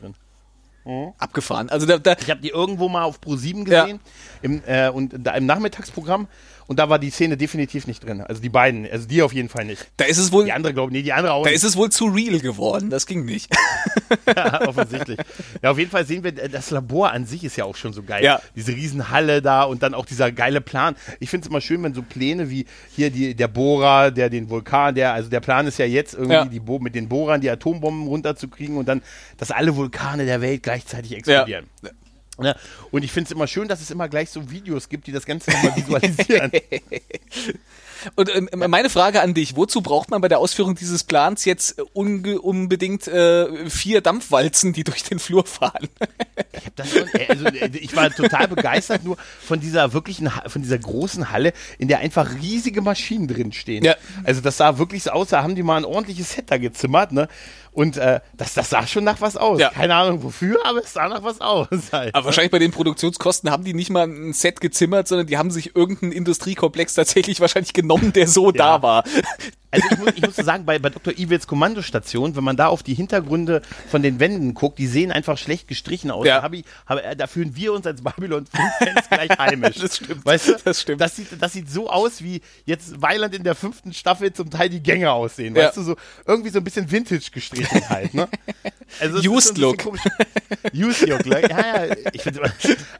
Mhm. Abgefahren. Also da, da ich habe die irgendwo mal auf Pro 7 gesehen ja. im, äh, und da im Nachmittagsprogramm und da war die Szene definitiv nicht drin. Also die beiden, also die auf jeden Fall nicht. Da ist es wohl. Die andere, glaube ich, nee, die andere auch. Da nicht. ist es wohl zu real geworden. Das ging nicht. ja, offensichtlich. Ja, auf jeden Fall sehen wir, das Labor an sich ist ja auch schon so geil. Ja. Diese Riesenhalle da und dann auch dieser geile Plan. Ich finde es immer schön, wenn so Pläne wie hier die, der Bohrer, der den Vulkan, der, also der Plan ist ja jetzt irgendwie ja. die Bo mit den Bohrern die Atombomben runterzukriegen und dann, dass alle Vulkane der Welt gleichzeitig explodieren. Ja. Ne? Und ich finde es immer schön, dass es immer gleich so Videos gibt, die das Ganze nochmal visualisieren. Und ähm, meine Frage an dich, wozu braucht man bei der Ausführung dieses Plans jetzt unbedingt äh, vier Dampfwalzen, die durch den Flur fahren? ich, hab das schon, also, äh, ich war total begeistert nur von dieser wirklichen, von dieser großen Halle, in der einfach riesige Maschinen drin stehen. Ja. Also das sah wirklich so aus, da haben die mal ein ordentliches Set da gezimmert, ne? Und äh, das, das sah schon nach was aus. Ja. Keine Ahnung wofür, aber es sah nach was aus. Halt. Aber wahrscheinlich bei den Produktionskosten haben die nicht mal ein Set gezimmert, sondern die haben sich irgendeinen Industriekomplex tatsächlich wahrscheinlich genommen, der so ja. da war. Also ich muss, ich muss sagen, bei, bei Dr. Evils Kommandostation, wenn man da auf die Hintergründe von den Wänden guckt, die sehen einfach schlecht gestrichen aus. Ja. Da, ich, hab, äh, da fühlen wir uns als Babylon 5-Fans gleich heimisch. Das stimmt. Weißt du? Das stimmt. Das sieht, das sieht so aus, wie jetzt Weiland in der fünften Staffel zum Teil die Gänge aussehen. Ja. Weißt du, so irgendwie so ein bisschen Vintage gestrichen halt. Ne? Also Used Look. Used Look. Ja, ja. Ich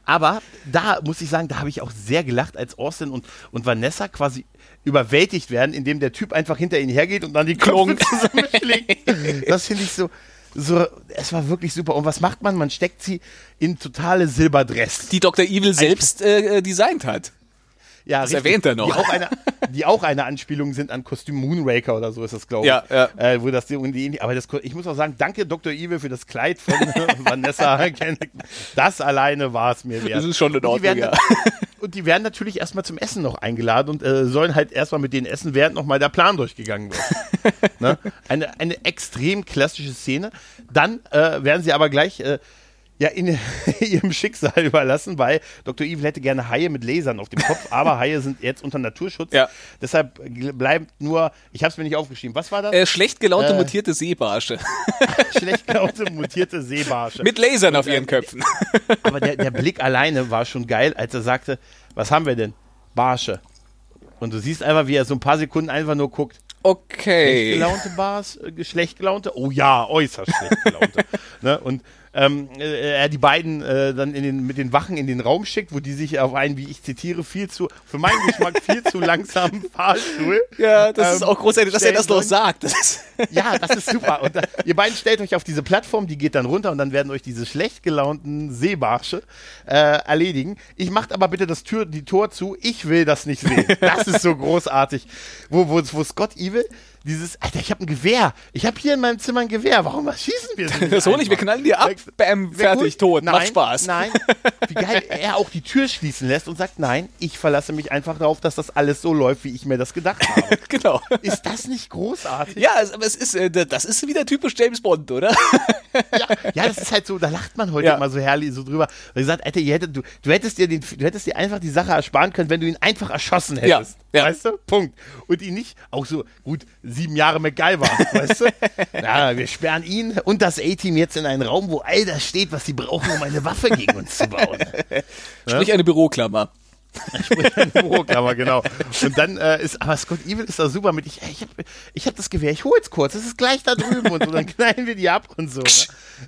aber da muss ich sagen, da habe ich auch sehr gelacht, als Austin und, und Vanessa quasi überwältigt werden, indem der Typ einfach hinter ihnen hergeht und dann die Klonk zusammenschlägt. das finde ich so, so, es war wirklich super. Und was macht man? Man steckt sie in totale Silberdress. Die Dr. Evil selbst äh, designt hat. Ja, das richtig, erwähnt er noch. Die auch, eine, die auch eine Anspielung sind an Kostüm Moonraker oder so ist das, glaube ich. Ja, ja. Äh, wo das, aber das, ich muss auch sagen, danke Dr. Evil für das Kleid von Vanessa. Das alleine war es mir wert. Das ist schon in Ordnung, werden, ja. Und die werden natürlich erstmal zum Essen noch eingeladen und äh, sollen halt erstmal mit denen essen, während nochmal der Plan durchgegangen wird. ne? eine, eine extrem klassische Szene. Dann äh, werden sie aber gleich äh, ja, in ihrem Schicksal überlassen, weil Dr. Evil hätte gerne Haie mit Lasern auf dem Kopf, aber Haie sind jetzt unter Naturschutz. Ja. Deshalb bleibt nur, ich habe es mir nicht aufgeschrieben, was war das? Äh, schlecht gelaunte äh, mutierte Seebarsche. schlecht gelaunte mutierte Seebarsche. Mit Lasern Und, auf ihren Köpfen. aber der, der Blick alleine war schon geil, als er sagte, was haben wir denn? Barsche. Und du siehst einfach, wie er so ein paar Sekunden einfach nur guckt. Okay. Schlecht gelaunte Bars, äh, schlecht gelaunte? Oh ja, äußerst schlecht gelaunte. ne? Und ähm, äh, er die beiden äh, dann in den, mit den Wachen in den Raum schickt, wo die sich auf einen, wie ich zitiere, viel zu, für meinen Geschmack viel zu langsamen Fahrstuhl. Ja, das ähm, ist auch großartig, dass er das noch sagt. Das ja, das ist super. Und da, ihr beiden stellt euch auf diese Plattform, die geht dann runter und dann werden euch diese schlecht gelaunten Seebarsche äh, erledigen. Ich macht aber bitte das Tür, die Tor zu. Ich will das nicht sehen. Das ist so großartig. Wo, wo, wo Scott Evil dieses, Alter, ich habe ein Gewehr. Ich habe hier in meinem Zimmer ein Gewehr. Warum was schießen wir so? Das hol ich, wir knallen dir ab. Bam, fertig, tot. Nein, Macht Spaß. Nein, wie geil er auch die Tür schließen lässt und sagt, nein, ich verlasse mich einfach darauf, dass das alles so läuft, wie ich mir das gedacht habe. genau. Ist das nicht großartig? Ja, aber es ist, äh, das ist wieder typisch James Bond, oder? ja, ja, das ist halt so, da lacht man heute Ja. immer so herrlich so drüber. Weil gesagt, Alter, ihr hättet, du, du hättest dir den, du hättest dir einfach die Sache ersparen können, wenn du ihn einfach erschossen hättest. Ja, ja. Weißt du? Punkt. Und ihn nicht, auch so, gut, sieben Jahre MacGyver, weißt du? Ja, wir sperren ihn und das A-Team jetzt in einen Raum, wo all das steht, was sie brauchen, um eine Waffe gegen uns zu bauen. Sprich eine Büroklammer. Büroklammer, genau. Und dann äh, ist, aber Scott Evil ist da super mit, ich, ich habe ich hab das Gewehr, ich hol's kurz, es ist gleich da drüben und so, dann knallen wir die ab und so. Ne?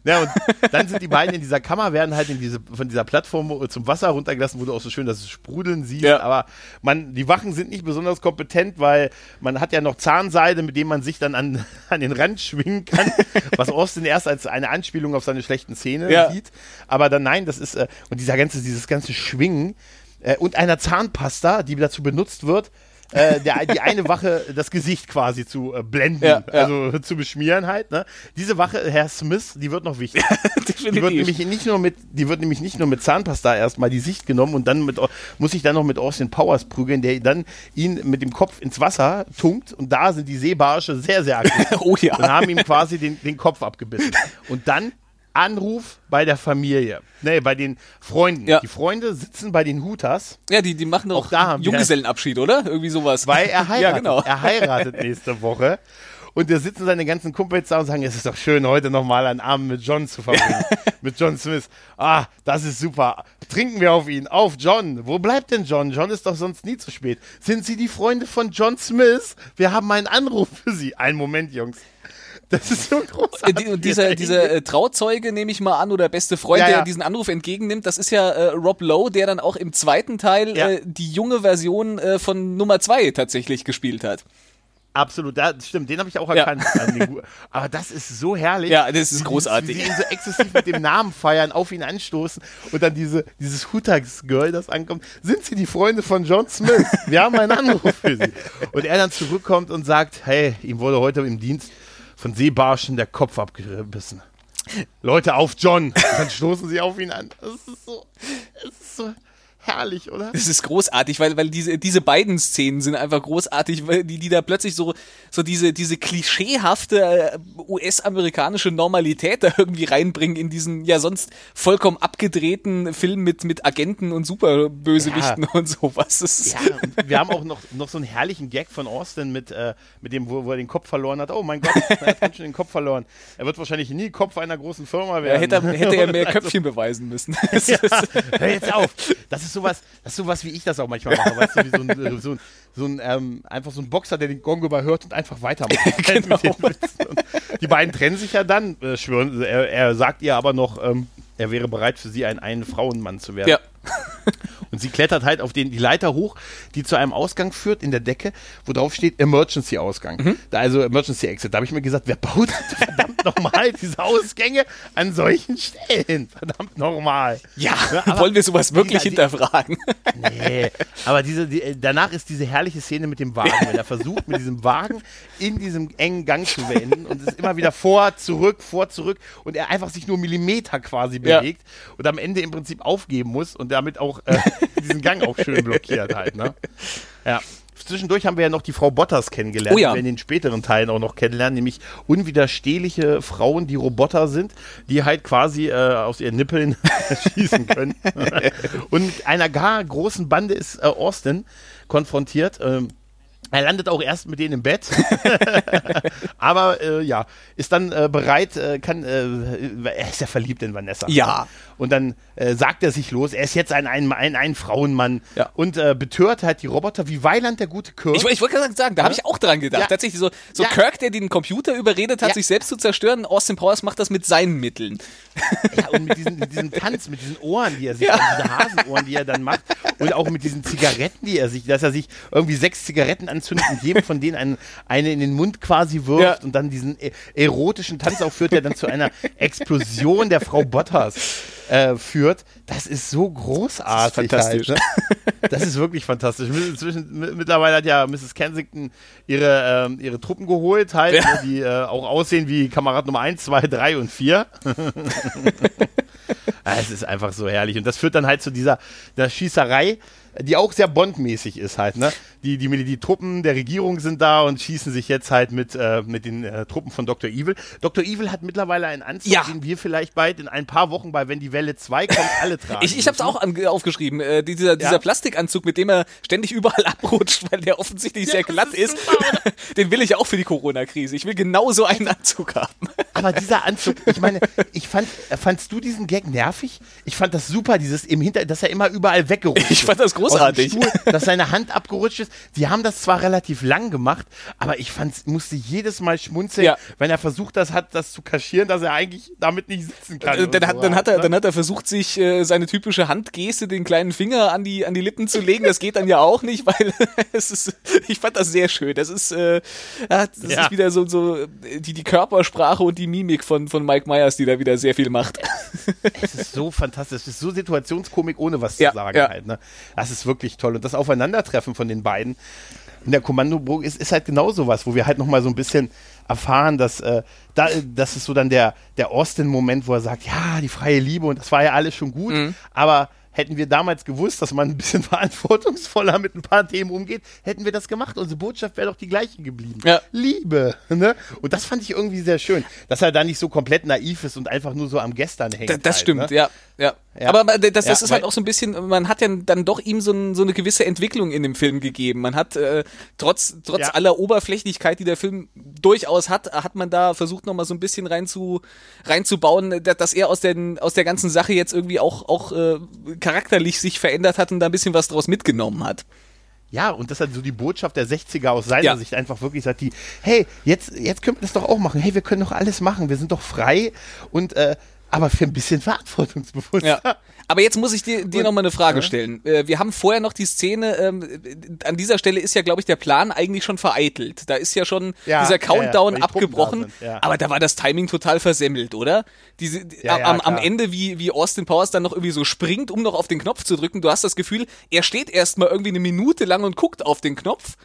Ja, und dann sind die beiden in dieser Kammer, werden halt in diese, von dieser Plattform zum Wasser runtergelassen, wo du auch so schön das Sprudeln siehst, Ja. aber man, die Wachen sind nicht besonders kompetent, weil man hat ja noch Zahnseide, mit dem man sich dann an, an den Rand schwingen kann, was Austin erst als eine Anspielung auf seine schlechten Zähne Ja. sieht, aber dann nein, das ist, äh, und dieser ganze, dieses ganze Schwingen, äh, und einer Zahnpasta, die dazu benutzt wird, äh, der, die eine Wache das Gesicht quasi zu äh, blenden, Ja, ja. also zu beschmieren halt. Ne? Diese Wache, Herr Smith, die wird noch wichtig. Die wird, nämlich nicht nur mit, die wird nämlich nicht nur mit Zahnpasta erstmal die Sicht genommen und dann mit, muss sich dann noch mit Austin Powers prügeln, der dann ihn mit dem Kopf ins Wasser tunkt und da sind die Seebarsche sehr, sehr aktiv Oh ja. und haben ihm quasi den, den Kopf abgebissen. Und dann Anruf bei der Familie. Nee, bei den Freunden. Ja. Die Freunde sitzen bei den Hutas, Ja, die, die machen Auch doch da haben wir- Junggesellenabschied, oder? Irgendwie sowas. weil er heiratet. Ja, genau. Er heiratet nächste Woche. Und da sitzen seine ganzen Kumpels da und sagen, es ist doch schön, heute nochmal einen Abend mit John zu verbringen. mit John Smith. Ah, das ist super. Trinken wir auf ihn. Auf John. Wo bleibt denn John? John ist doch sonst nie zu spät. Sind Sie die Freunde von John Smith? Wir haben einen Anruf für Sie. Einen Moment, Jungs. Das ist so Äh, großartig. die- Und dieser, dieser äh, Trauzeuge, nehme ich mal an, oder beste Freund, Ja, ja. der diesen Anruf entgegennimmt, das ist ja äh, Rob Lowe, der dann auch im zweiten Teil Ja. äh, die junge Version äh, von Nummer zwei tatsächlich gespielt hat. Absolut, da, stimmt, den habe ich auch Ja. erkannt. Gu- Aber das ist so herrlich. Ja, das ist großartig. Wie sie ihn so exzessiv mit dem Namen feiern, auf ihn anstoßen und dann diese, dieses Hutags-Girl, das ankommt. Sind Sie die Freunde von John Smith? Wir haben einen Anruf für Sie. Und er dann zurückkommt und sagt, hey, ihm wurde heute im Dienst von Seebarschen der Kopf abgebissen. Leute, auf John! Dann stoßen sie auf ihn an. Das ist so, das ist so herrlich, oder? Das ist großartig, weil, weil diese, diese beiden Szenen sind einfach großartig, weil die, die da plötzlich so, so diese, diese klischeehafte äh, US-amerikanische Normalität da irgendwie reinbringen in diesen ja sonst vollkommen abgedrehten Film mit, mit Agenten und Superbösewichten und sowas. Ja, und wir haben auch noch, noch so einen herrlichen Gag von Austin mit, äh, mit dem, wo, wo er den Kopf verloren hat. Oh mein Gott, er hat ganz schön den Kopf verloren. Er wird wahrscheinlich nie Kopf einer großen Firma werden. hätte, er- hätte er mehr Also, Köpfchen beweisen müssen. Ja, hör jetzt auf. Das ist sowas, das ist sowas, wie ich das auch manchmal mache. Weißt du, wie so ein, so ein, so ein ähm, einfach so ein Boxer, der den Gong überhört und einfach weitermacht. Genau. Die beiden trennen sich ja dann, äh, schwören, er, er sagt ihr aber noch, ähm, er wäre bereit für sie ein Ein-Frauenmann zu werden. ja. Und sie klettert halt auf den, die Leiter hoch, die zu einem Ausgang führt in der Decke, wo drauf steht Emergency-Ausgang. Mhm. Da also Emergency-Exit. Da habe ich mir gesagt, wer baut verdammt nochmal diese Ausgänge an solchen Stellen? Verdammt nochmal. Ja, aber wollen wir sowas wirklich die- hinterfragen? Nee, aber diese, die, äh, danach ist diese herrliche Szene mit dem Wagen, wenn er versucht, mit diesem Wagen in diesem engen Gang zu wenden und es ist immer wieder vor, zurück, vor, zurück und er einfach sich nur Millimeter quasi Ja. bewegt und am Ende im Prinzip aufgeben muss und damit auch äh, diesen Gang auch schön blockiert halt, ne? Ja. Zwischendurch haben wir ja noch die Frau Bottas kennengelernt, Oh ja. die wir in den späteren Teilen auch noch kennenlernen, nämlich unwiderstehliche Frauen, die Roboter sind, die halt quasi äh, aus ihren Nippeln schießen können. Und mit einer gar großen Bande ist äh, Austin konfrontiert. Ähm, er landet auch erst mit denen im Bett, aber äh, ja, ist dann äh, bereit, äh, kann, äh, er ist ja verliebt in Vanessa. Ja. Und dann äh, sagt er sich los, er ist jetzt ein, ein, ein, ein Frauenmann Ja. und äh, betört halt die Roboter wie Weiland der gute Kirk. Ich, ich wollte gerade sagen, da habe ich auch dran gedacht. Ja. Tatsächlich so, so Ja. Kirk, der den Computer überredet hat, Ja. sich selbst zu zerstören. Austin Powers macht das mit seinen Mitteln. Ja, und mit, diesen, mit diesem Tanz, mit diesen Ohren, die er sich, Ja. diese Hasenohren, die er dann macht, und auch mit diesen Zigaretten, die er sich, dass er sich irgendwie sechs Zigaretten anzündet und jedem von denen einen, eine in den Mund quasi wirft Ja. und dann diesen e- erotischen Tanz aufführt, der dann zu einer Explosion der Frau Bottas äh, führt, das ist so großartig. Das ist fantastisch. Halt, ne? Das ist wirklich fantastisch. Inzwischen, mittlerweile hat ja Mrs. Kensington ihre, ähm, ihre Truppen geholt, halt, ja. Die äh, auch aussehen wie Kamerad Nummer 1, 2, 3 und 4. es ist einfach so herrlich. Und das führt dann halt zu dieser, dieser Schießerei, die auch sehr bondmäßig ist halt, ne? Die, die, die Truppen der Regierung sind da und schießen sich jetzt halt mit, äh, mit den äh, Truppen von Dr. Evil. Dr. Evil hat mittlerweile einen Anzug, ja. den wir vielleicht bald in ein paar Wochen bei Wenn die Welle 2 kommt, alle tragen. ich ich habe es auch aufgeschrieben. Äh, dieser, dieser ja. Plastikanzug, mit dem er ständig überall abrutscht, weil der offensichtlich ja, sehr glatt ist, ist den will ich auch für die Corona-Krise. Ich will genau so einen Anzug haben. Aber dieser Anzug, ich meine, ich fand, fandst du diesen Gag nervig? Ich fand das super, dieses im Hinter, dass er immer überall weggerutscht Ich fand das großartig. Stuhl, dass seine Hand abgerutscht ist. Die haben das zwar relativ lang gemacht, aber ich fand, musste jedes Mal schmunzeln, ja. wenn er versucht das hat, das zu kaschieren, dass er eigentlich damit nicht sitzen kann. Äh, dann, hat, dann, hat er, ne? dann hat er versucht, sich äh, seine typische Handgeste, den kleinen Finger an die, an die Lippen zu legen. Das geht dann ja auch nicht, weil es ist, ich fand das sehr schön. Das ist, äh, das ja. ist wieder so, so die, die Körpersprache und die Mimik von, von Mike Myers, die da wieder sehr viel macht. Es ist so fantastisch. Es ist so Situationskomik, ohne was ja, zu sagen halt. Ne? Das ist wirklich toll. Und das Aufeinandertreffen von den beiden in der Kommandoburg ist, ist halt genau sowas, wo wir halt nochmal so ein bisschen erfahren, dass, äh, da, das ist so dann der, der Austin-Moment, wo er sagt, ja, die freie Liebe und das war ja alles schon gut, mhm. aber hätten wir damals gewusst, dass man ein bisschen verantwortungsvoller mit ein paar Themen umgeht, hätten wir das gemacht. Unsere Botschaft wäre doch die gleiche geblieben. Ja. Liebe. Ne? Und das fand ich irgendwie sehr schön, dass er da nicht so komplett naiv ist und einfach nur so am Gestern hängt. Da, das halt, stimmt, ne? ja. Ja. Ja. Aber das, das ja, ist halt auch so ein bisschen, man hat ja dann doch ihm so, ein, so eine gewisse Entwicklung in dem Film gegeben. Man hat äh, trotz, trotz ja. aller Oberflächlichkeit, die der Film durchaus hat, hat man da versucht nochmal so ein bisschen rein zu, reinzubauen, dass er aus, den, aus der ganzen Sache jetzt irgendwie auch, auch äh, charakterlich sich verändert hat und da ein bisschen was draus mitgenommen hat. Ja, und das hat so die Botschaft der 60er aus seiner ja. Sicht einfach wirklich sagt, die, hey, jetzt, jetzt können wir das doch auch machen. Hey, wir können doch alles machen. Wir sind doch frei und äh, aber für ein bisschen verantwortungsbewusster. Ja. Aber jetzt muss ich dir, dir nochmal eine Frage stellen. Äh, wir haben vorher noch die Szene, ähm, an dieser Stelle ist ja, glaube ich, der Plan eigentlich schon vereitelt. Da ist ja schon ja, dieser Countdown ja, abgebrochen, aber da war das Timing total versemmelt, oder? Diese, am, am Ende, wie, wie Austin Powers dann noch irgendwie so springt, um noch auf den Knopf zu drücken. Du hast das Gefühl, er steht erstmal irgendwie eine Minute lang und guckt auf den Knopf,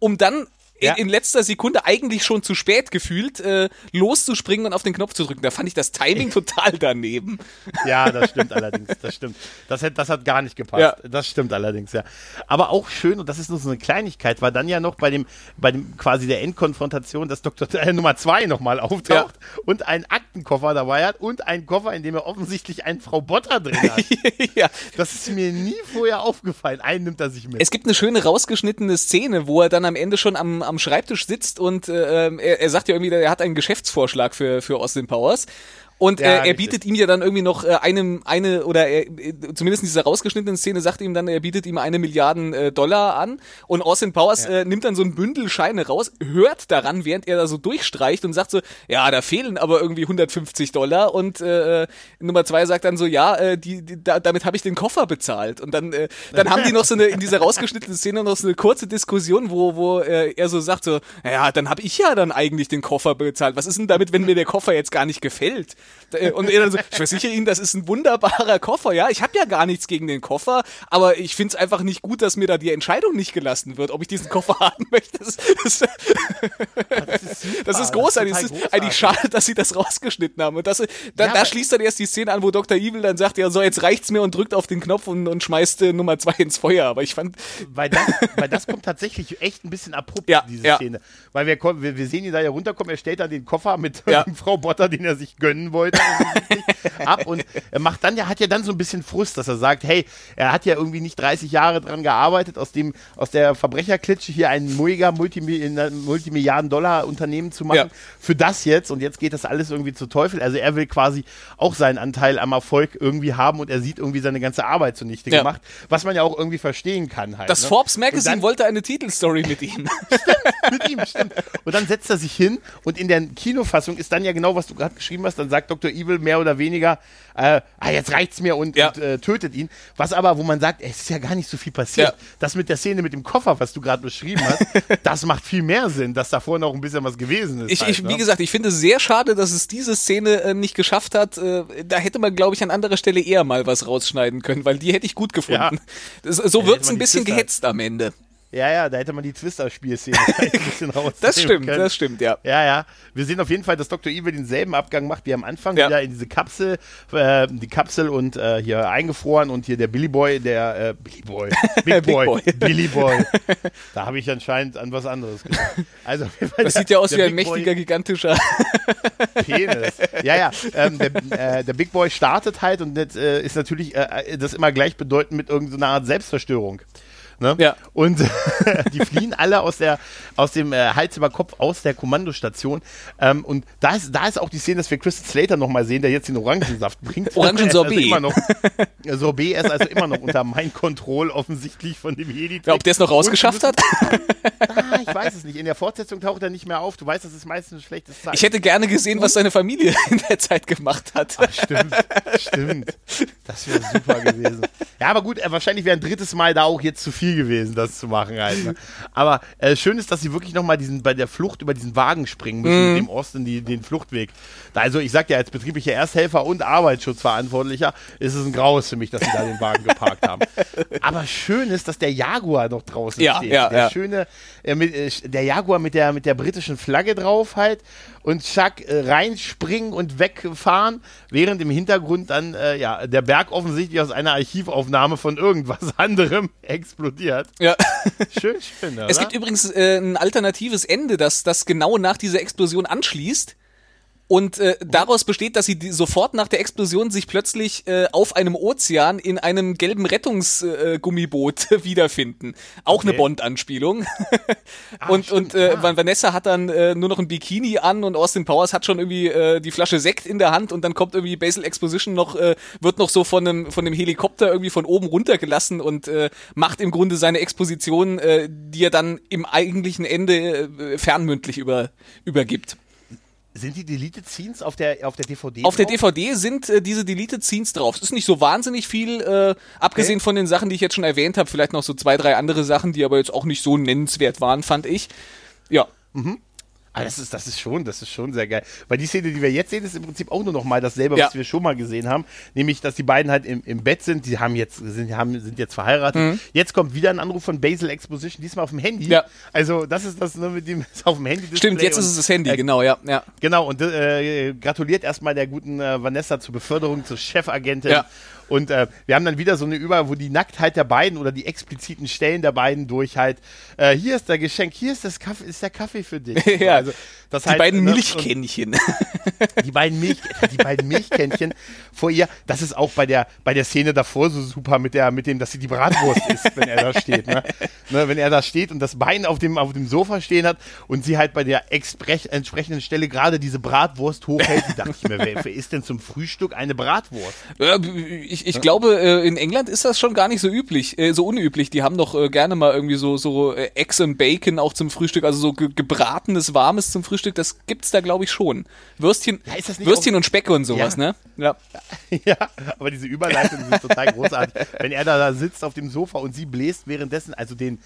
um dann ja. in, letzter Sekunde eigentlich schon zu spät gefühlt, äh, loszuspringen und auf den Knopf zu drücken. Da fand ich das Timing total daneben. Ja, das stimmt allerdings. Das stimmt. Das hat, das hat gar nicht gepasst. Ja. Das stimmt allerdings, ja. Aber auch schön, und das ist nur so eine Kleinigkeit, war dann ja noch bei dem, bei dem quasi der Endkonfrontation, dass Dr. Äh, Nummer zwei nochmal auftaucht ja. und einen Aktenkoffer dabei hat und einen Koffer, in dem er offensichtlich einen Frau Botter drin hat. ja. Das ist mir nie vorher aufgefallen. Einen nimmt er sich mit. Es gibt eine schöne rausgeschnittene Szene, wo er dann am Ende schon am, am Schreibtisch sitzt und äh, ähm, er, er sagt ja irgendwie, er hat einen Geschäftsvorschlag für, für Austin Powers. Und ja, äh, er bietet ihm ja dann irgendwie noch äh, einem, eine, oder er, äh, zumindest in dieser rausgeschnittenen Szene sagt ihm dann, er bietet ihm eine Milliarden äh, Dollar an. Und Austin Powers ja. äh, nimmt dann so ein Bündel Scheine raus, hört daran, während er da so durchstreicht und sagt so, ja, da fehlen aber irgendwie 150 Dollar. Und äh, Nummer zwei sagt dann so, ja, äh, die, die da, damit habe ich den Koffer bezahlt. Und dann, äh, dann haben die noch so eine, in dieser rausgeschnittenen Szene noch so eine kurze Diskussion, wo, wo äh, er so sagt so, ja, dann habe ich ja dann eigentlich den Koffer bezahlt. Was ist denn damit, wenn mir der Koffer jetzt gar nicht gefällt? Äh, und er dann so, ich versichere Ihnen, das ist ein wunderbarer Koffer, ja. Ich habe ja gar nichts gegen den Koffer, aber ich finde es einfach nicht gut, dass mir da die Entscheidung nicht gelassen wird, ob ich diesen Koffer haben möchte. Das, das, das, ist, das ist, großartig. Es ist, großartig. eigentlich schade, dass sie das rausgeschnitten haben. Und das, da, ja, da schließt dann erst die Szene an, wo Dr. Evil dann sagt, ja, so, jetzt reicht's mir und drückt auf den Knopf und, und schmeißt äh, Nummer zwei ins Feuer. Aber ich fand. Weil das, weil das kommt tatsächlich echt ein bisschen abrupt, ja, diese ja. Szene. Weil wir, wir, wir sehen ihn da ja runterkommen, er stellt da den Koffer mit ja. Frau Botter, den er sich gönnen wollte. ab und er macht dann ja, hat ja dann so ein bisschen Frust, dass er sagt, hey, er hat ja irgendwie nicht 30 Jahre dran gearbeitet, aus dem, aus der Verbrecherklitsche hier ein mega Multimilliarden Dollar Unternehmen zu machen, ja. für das jetzt und jetzt geht das alles irgendwie zu Teufel. Also er will quasi auch seinen Anteil am Erfolg irgendwie haben und er sieht irgendwie seine ganze Arbeit zunichte ja. gemacht, was man ja auch irgendwie verstehen kann halt. Das ne? Forbes Magazine wollte eine Titelstory mit ihm. Stimmt, mit ihm, stimmt. Und dann setzt er sich hin und in der Kinofassung ist dann ja genau, was du gerade geschrieben hast, dann sagt Dr. Evil mehr oder weniger, äh, ah, jetzt reicht's mir und, ja. und äh, tötet ihn. Was aber, wo man sagt, es ist ja gar nicht so viel passiert. Ja. Das mit der Szene mit dem Koffer, was du gerade beschrieben hast, das macht viel mehr Sinn, dass davor noch ein bisschen was gewesen ist. Ich, halt, ich ne? Wie gesagt, ich finde es sehr schade, dass es diese Szene äh, nicht geschafft hat. Äh, da hätte man, glaube ich, an anderer Stelle eher mal was rausschneiden können, weil die hätte ich gut gefunden. Ja. Das, so ja, wirkt's ein bisschen gehetzt am Ende. Ja, ja, da hätte man die Twister-Spielszene ein bisschen rausnehmen Das stimmt, können. das stimmt, ja. Ja, ja. Wir sehen auf jeden Fall, dass Dr. Evil denselben Abgang macht wie am Anfang, ja. wieder in diese Kapsel, äh, die Kapsel und äh, hier eingefroren und hier der Billy Boy, der äh, Billy Boy, Big Boy, Boy. Billy Boy. Da habe ich anscheinend an was anderes gedacht. Also, das der, sieht ja aus wie ein Big mächtiger, Boy, gigantischer Penis. Ja, ja. Ähm, der, äh, der, Big Boy startet halt und das äh, ist natürlich äh, das immer gleichbedeutend mit irgendeiner Art Selbstzerstörung. Ne? Ja. Und die fliehen alle aus, der, aus dem äh, Hals über Kopf aus der Kommandostation. Ähm, und da ist, da ist auch die Szene, dass wir Christian Slater nochmal sehen, der jetzt den Orangensaft bringt. Orangensorbet. Also Sorbet ist also immer noch unter mein Kontroll offensichtlich von dem Heli. Ja, ob der es noch rausgeschafft hat? ah, ich weiß es nicht. In der Fortsetzung taucht er nicht mehr auf. Du weißt, das ist meistens ein schlechtes Zeichen. Ich hätte gerne gesehen, was seine Familie in der Zeit gemacht hat. Ach, stimmt, stimmt. Das wäre super gewesen. Ja, aber gut, äh, wahrscheinlich wäre ein drittes Mal da auch jetzt zu viel gewesen, das zu machen halt. Ne? Aber äh, schön ist, dass sie wirklich nochmal bei der Flucht über diesen Wagen springen müssen, mhm. dem Osten die, den Fluchtweg. Also ich sag ja, als betrieblicher Ersthelfer und Arbeitsschutzverantwortlicher ist es ein Graus für mich, dass sie da den Wagen geparkt haben. Aber schön ist, dass der Jaguar noch draußen ja, steht. Ja, der ja. schöne, äh, mit, äh, der Jaguar mit der, mit der britischen Flagge drauf halt und Chuck äh, reinspringen und wegfahren, während im Hintergrund dann äh, ja, der Berg offensichtlich aus einer Archivaufnahme von irgendwas anderem explodiert. Ja. Schön, schön. Oder? Es gibt übrigens äh, ein alternatives Ende, das, das genau nach dieser Explosion anschließt und äh, daraus besteht, dass sie die, sofort nach der Explosion sich plötzlich äh, auf einem Ozean in einem gelben Rettungsgummiboot äh, wiederfinden. Auch okay. eine Bond-Anspielung. ah, und und äh, ah. Vanessa hat dann äh, nur noch ein Bikini an und Austin Powers hat schon irgendwie äh, die Flasche Sekt in der Hand und dann kommt irgendwie Basil Exposition noch, äh, wird noch so von einem, von dem Helikopter irgendwie von oben runtergelassen und äh, macht im Grunde seine Exposition, äh, die er dann im eigentlichen Ende äh, fernmündlich über, übergibt. Sind die Deleted Scenes auf der, auf der DVD? Auf drauf? der DVD sind äh, diese Deleted Scenes drauf. Es ist nicht so wahnsinnig viel, äh, abgesehen okay. von den Sachen, die ich jetzt schon erwähnt habe. Vielleicht noch so zwei, drei andere Sachen, die aber jetzt auch nicht so nennenswert waren, fand ich. Ja. Mhm. Ah, das ist, das ist schon, das ist schon sehr geil. Weil die Szene, die wir jetzt sehen, ist im Prinzip auch nur noch mal dasselbe, ja. was wir schon mal gesehen haben. Nämlich, dass die beiden halt im, im Bett sind, die haben jetzt, sind, haben, sind jetzt verheiratet. Mhm. Jetzt kommt wieder ein Anruf von Basil Exposition, diesmal auf dem Handy. Ja. Also, das ist das nur mit dem auf dem Handy. Stimmt, jetzt ist es das Handy, äh, genau, ja. ja. Genau, und äh, gratuliert erstmal der guten äh, Vanessa zur Beförderung zur Chefagentin. Ja. Und äh, wir haben dann wieder so eine Über, wo die Nacktheit der beiden oder die expliziten Stellen der beiden durch halt, äh, hier ist der Geschenk, hier ist das Kaffee, ist der Kaffee für dich. ja, also, das die halt, beiden ne, Milchkännchen. die beiden Milch, die beiden Milchkännchen vor ihr, das ist auch bei der, bei der Szene davor so super mit der, mit dem, dass sie die Bratwurst isst, wenn er da steht, ne? ne? Wenn er da steht und das Bein auf dem, auf dem Sofa stehen hat und sie halt bei der entsprechenden Stelle gerade diese Bratwurst hochhält, dachte ich mir, wer, wer isst denn zum Frühstück eine Bratwurst? Ich, ich glaube, äh, in England ist das schon gar nicht so üblich, äh, so unüblich. Die haben doch äh, gerne mal irgendwie so, so Eggs and Bacon auch zum Frühstück, also so gebratenes, warmes zum Frühstück. Das gibt's da, glaube ich, schon. Würstchen, ja, Würstchen und Speck und sowas, ja. ne? Ja. ja, aber diese Überleitung ist total großartig. Wenn er da, da sitzt auf dem Sofa und sie bläst währenddessen, also den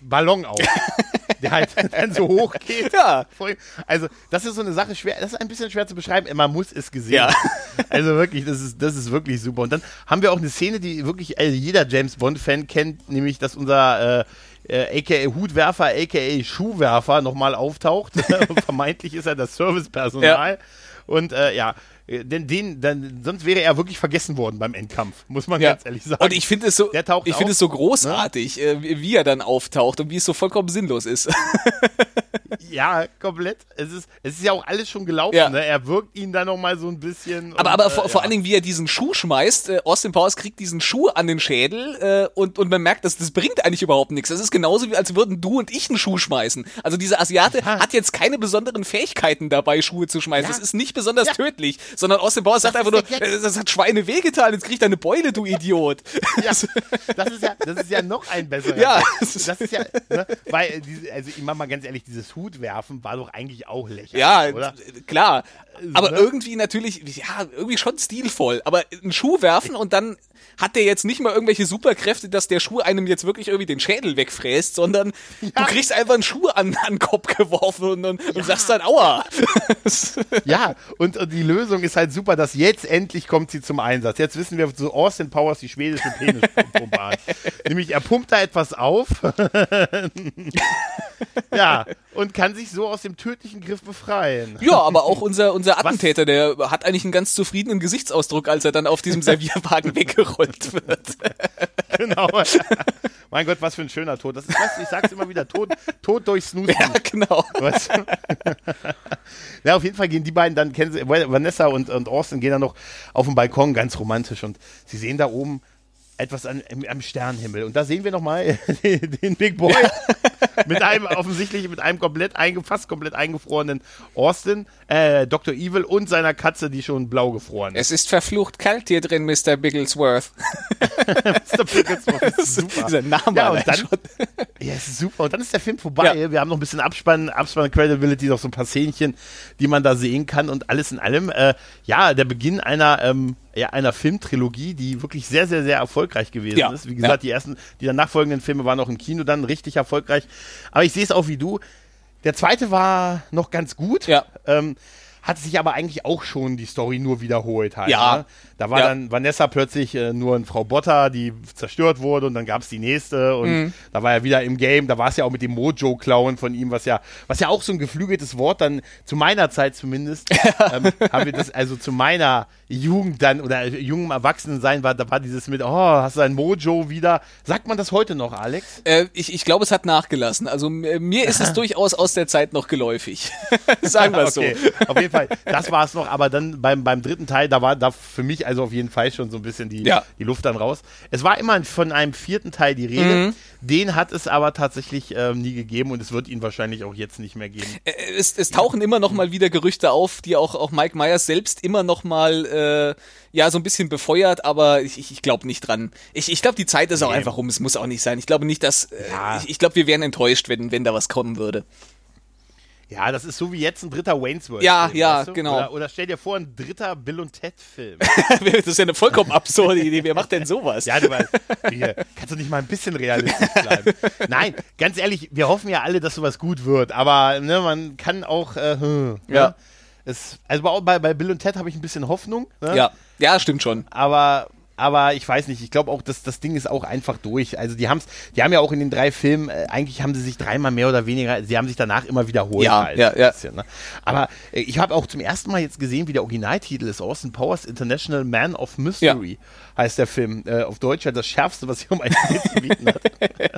Ballon auf, der halt dann so hoch geht. Ja. Also, das ist so eine Sache schwer, das ist ein bisschen schwer zu beschreiben, man muss es gesehen ja. Also wirklich, das ist, das ist wirklich super. Und dann haben wir auch eine Szene, die wirklich also jeder James Bond-Fan kennt, nämlich, dass unser äh, äh, aka Hutwerfer, aka Schuhwerfer nochmal auftaucht. Vermeintlich ist er das Servicepersonal. Ja. Und äh, ja, denn den, dann, sonst wäre er wirklich vergessen worden beim Endkampf, muss man ja. ganz ehrlich sagen. Und ich finde es so, ich finde es so großartig, ne? wie er dann auftaucht und wie es so vollkommen sinnlos ist. ja, komplett. Es ist, es ist ja auch alles schon gelaufen. Ja. Ne? Er wirkt ihn dann noch mal so ein bisschen. Aber, und, aber äh, vor, ja. vor allen Dingen, wie er diesen Schuh schmeißt. Äh, Austin Powers kriegt diesen Schuh an den Schädel äh, und, und man merkt, dass das bringt eigentlich überhaupt nichts. Das ist genauso wie als würden du und ich einen Schuh schmeißen. Also dieser Asiate ja. hat jetzt keine besonderen Fähigkeiten dabei, Schuhe zu schmeißen. Das ist nicht besonders tödlich, sondern Austin Powers sagt einfach nur, das hat Schweine wehgetan, jetzt kriegt er eine Beule, du Idiot. Ja, das ist ja, das ist ja noch ein besserer. Ja. Das ist ja, ne, weil, also ich mach mal ganz ehrlich, dieses Hutwerfen war doch eigentlich auch lächerlich. Ja, oder? klar. Aber ne? irgendwie natürlich, ja, irgendwie schon stilvoll. Aber einen Schuh werfen und dann hat der jetzt nicht mal irgendwelche Superkräfte, dass der Schuh einem jetzt wirklich irgendwie den Schädel wegfräst, sondern ja. du kriegst einfach einen Schuh an, an den Kopf geworfen und, und, ja. und sagst dann Aua. ja, und, und, die Lösung ist halt super, dass jetzt endlich kommt sie zum Einsatz. Jetzt wissen wir, so Austin Powers die schwedische Penispumpe hat. Nämlich er pumpt da etwas auf. ja, und kann sich so aus dem tödlichen Griff befreien. Ja, aber auch unser, unser Attentäter, der hat eigentlich einen ganz zufriedenen Gesichtsausdruck, als er dann auf diesem Servierwagen weggerollt wird. genau. Mein Gott, was für ein schöner Tod. Das ist, was, ich sag's immer wieder, Tod, Tod durch Snoozen. Ja, genau. Was? ja, auf jeden Fall gehen die beiden dann, kennen sie, Vanessa und, und Austin gehen dann noch auf den Balkon, ganz romantisch. Und sie sehen da oben etwas an, am Sternenhimmel. Und da sehen wir nochmal den, den Big Boy mit einem offensichtlich mit einem komplett einge, fast komplett eingefrorenen Austin, äh, Dr. Evil und seiner Katze, die schon blau gefroren ist. Es ist verflucht kalt hier drin, Mr. Bigglesworth. Mr. Bigglesworth ist super. Dieser Name ja, und dann, ja, ist super. Und dann ist der Film vorbei. Ja. Wir haben noch ein bisschen Abspann, Abspann Credibility, noch so ein paar Szenchen, die man da sehen kann und alles in allem. Äh, ja, der Beginn einer ähm, ja, einer Filmtrilogie, die wirklich sehr, sehr, sehr erfolgreich gewesen ja. ist. Wie gesagt, ja. die ersten, die dann nachfolgenden Filme waren auch im Kino dann richtig erfolgreich. Aber ich sehe es auch wie du. Der zweite war noch ganz gut. Ja. Ähm, hat sich aber eigentlich auch schon die Story nur wiederholt halt. Ja. Ne? Da war ja. dann Vanessa plötzlich äh, nur eine Frau Botter, die zerstört wurde und dann gab es die nächste und mhm. da war er wieder im Game, da war es ja auch mit dem Mojo-Klauen von ihm, was ja, was ja auch so ein geflügeltes Wort dann zu meiner Zeit zumindest, ähm, haben wir das also zu meiner Jugend dann oder jungem Erwachsenensein war, da war dieses mit, oh, hast du ein Mojo wieder. Sagt man das heute noch, Alex? Äh, ich ich glaube, es hat nachgelassen. Also mir ist es durchaus aus der Zeit noch geläufig. Sagen wir es okay. so. Auf jeden Fall, das war es noch, aber dann beim, beim dritten Teil, da war da für mich also auf jeden Fall schon so ein bisschen die, ja. die Luft dann raus. Es war immer von einem vierten Teil die Rede. Mhm. Den hat es aber tatsächlich ähm, nie gegeben und es wird ihn wahrscheinlich auch jetzt nicht mehr geben. Äh, es, es tauchen immer noch mal wieder Gerüchte auf, die auch, auch Mike Myers selbst immer noch mal äh, ja so ein bisschen befeuert, aber ich, ich, glaube nicht dran. Ich, ich glaube, die Zeit ist nee. auch einfach rum. Es muss auch nicht sein. Ich glaube nicht, dass äh, ja. ich, ich glaube, wir wären enttäuscht, wenn wenn da was kommen würde. Ja, das ist so wie jetzt ein dritter Wayne's World. Ja, Film, ja, weißt du? genau. Oder, oder, stell dir vor, ein dritter Bill und Ted Film. das ist ja eine vollkommen absurde Idee. Wer macht denn sowas? Ja, du weißt, hier, kannst du nicht mal ein bisschen realistisch bleiben? Nein, ganz ehrlich, wir hoffen ja alle, dass sowas gut wird, aber ne, man kann auch, äh, hm, ja. Ne? Es, also bei, bei Bill und Ted habe ich ein bisschen Hoffnung. Ne? Ja, ja, stimmt schon. Aber aber ich weiß nicht, ich glaube auch, dass das Ding ist auch einfach durch. Also die haben's, die haben ja auch in den drei Filmen, äh, eigentlich haben sie sich dreimal mehr oder weniger, sie haben sich danach immer wiederholt. Ja, halt, ja, ja. Bisschen, ne? Aber äh, ich habe auch zum ersten Mal jetzt gesehen, wie der Originaltitel ist, Austin Powers International Man of Mystery ja. heißt der Film. Äh, auf Deutsch halt das Schärfste, was hier um einen zu bieten hat.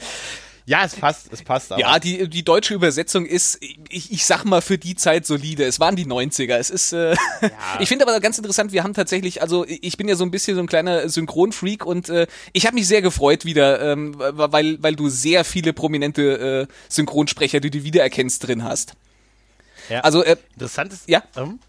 Ja, es passt, es passt. Aber. Ja, die, die deutsche Übersetzung ist, ich, ich sag mal, für die Zeit solide. Es waren die 90er. Es ist, äh, ja. ich finde aber ganz interessant, wir haben tatsächlich, also ich bin ja so ein bisschen so ein kleiner Synchronfreak und äh, ich habe mich sehr gefreut wieder, ähm, weil, weil du sehr viele prominente äh, Synchronsprecher, die du wiedererkennst, drin hast. Ja. Also, äh, interessant ist, ja. Ähm,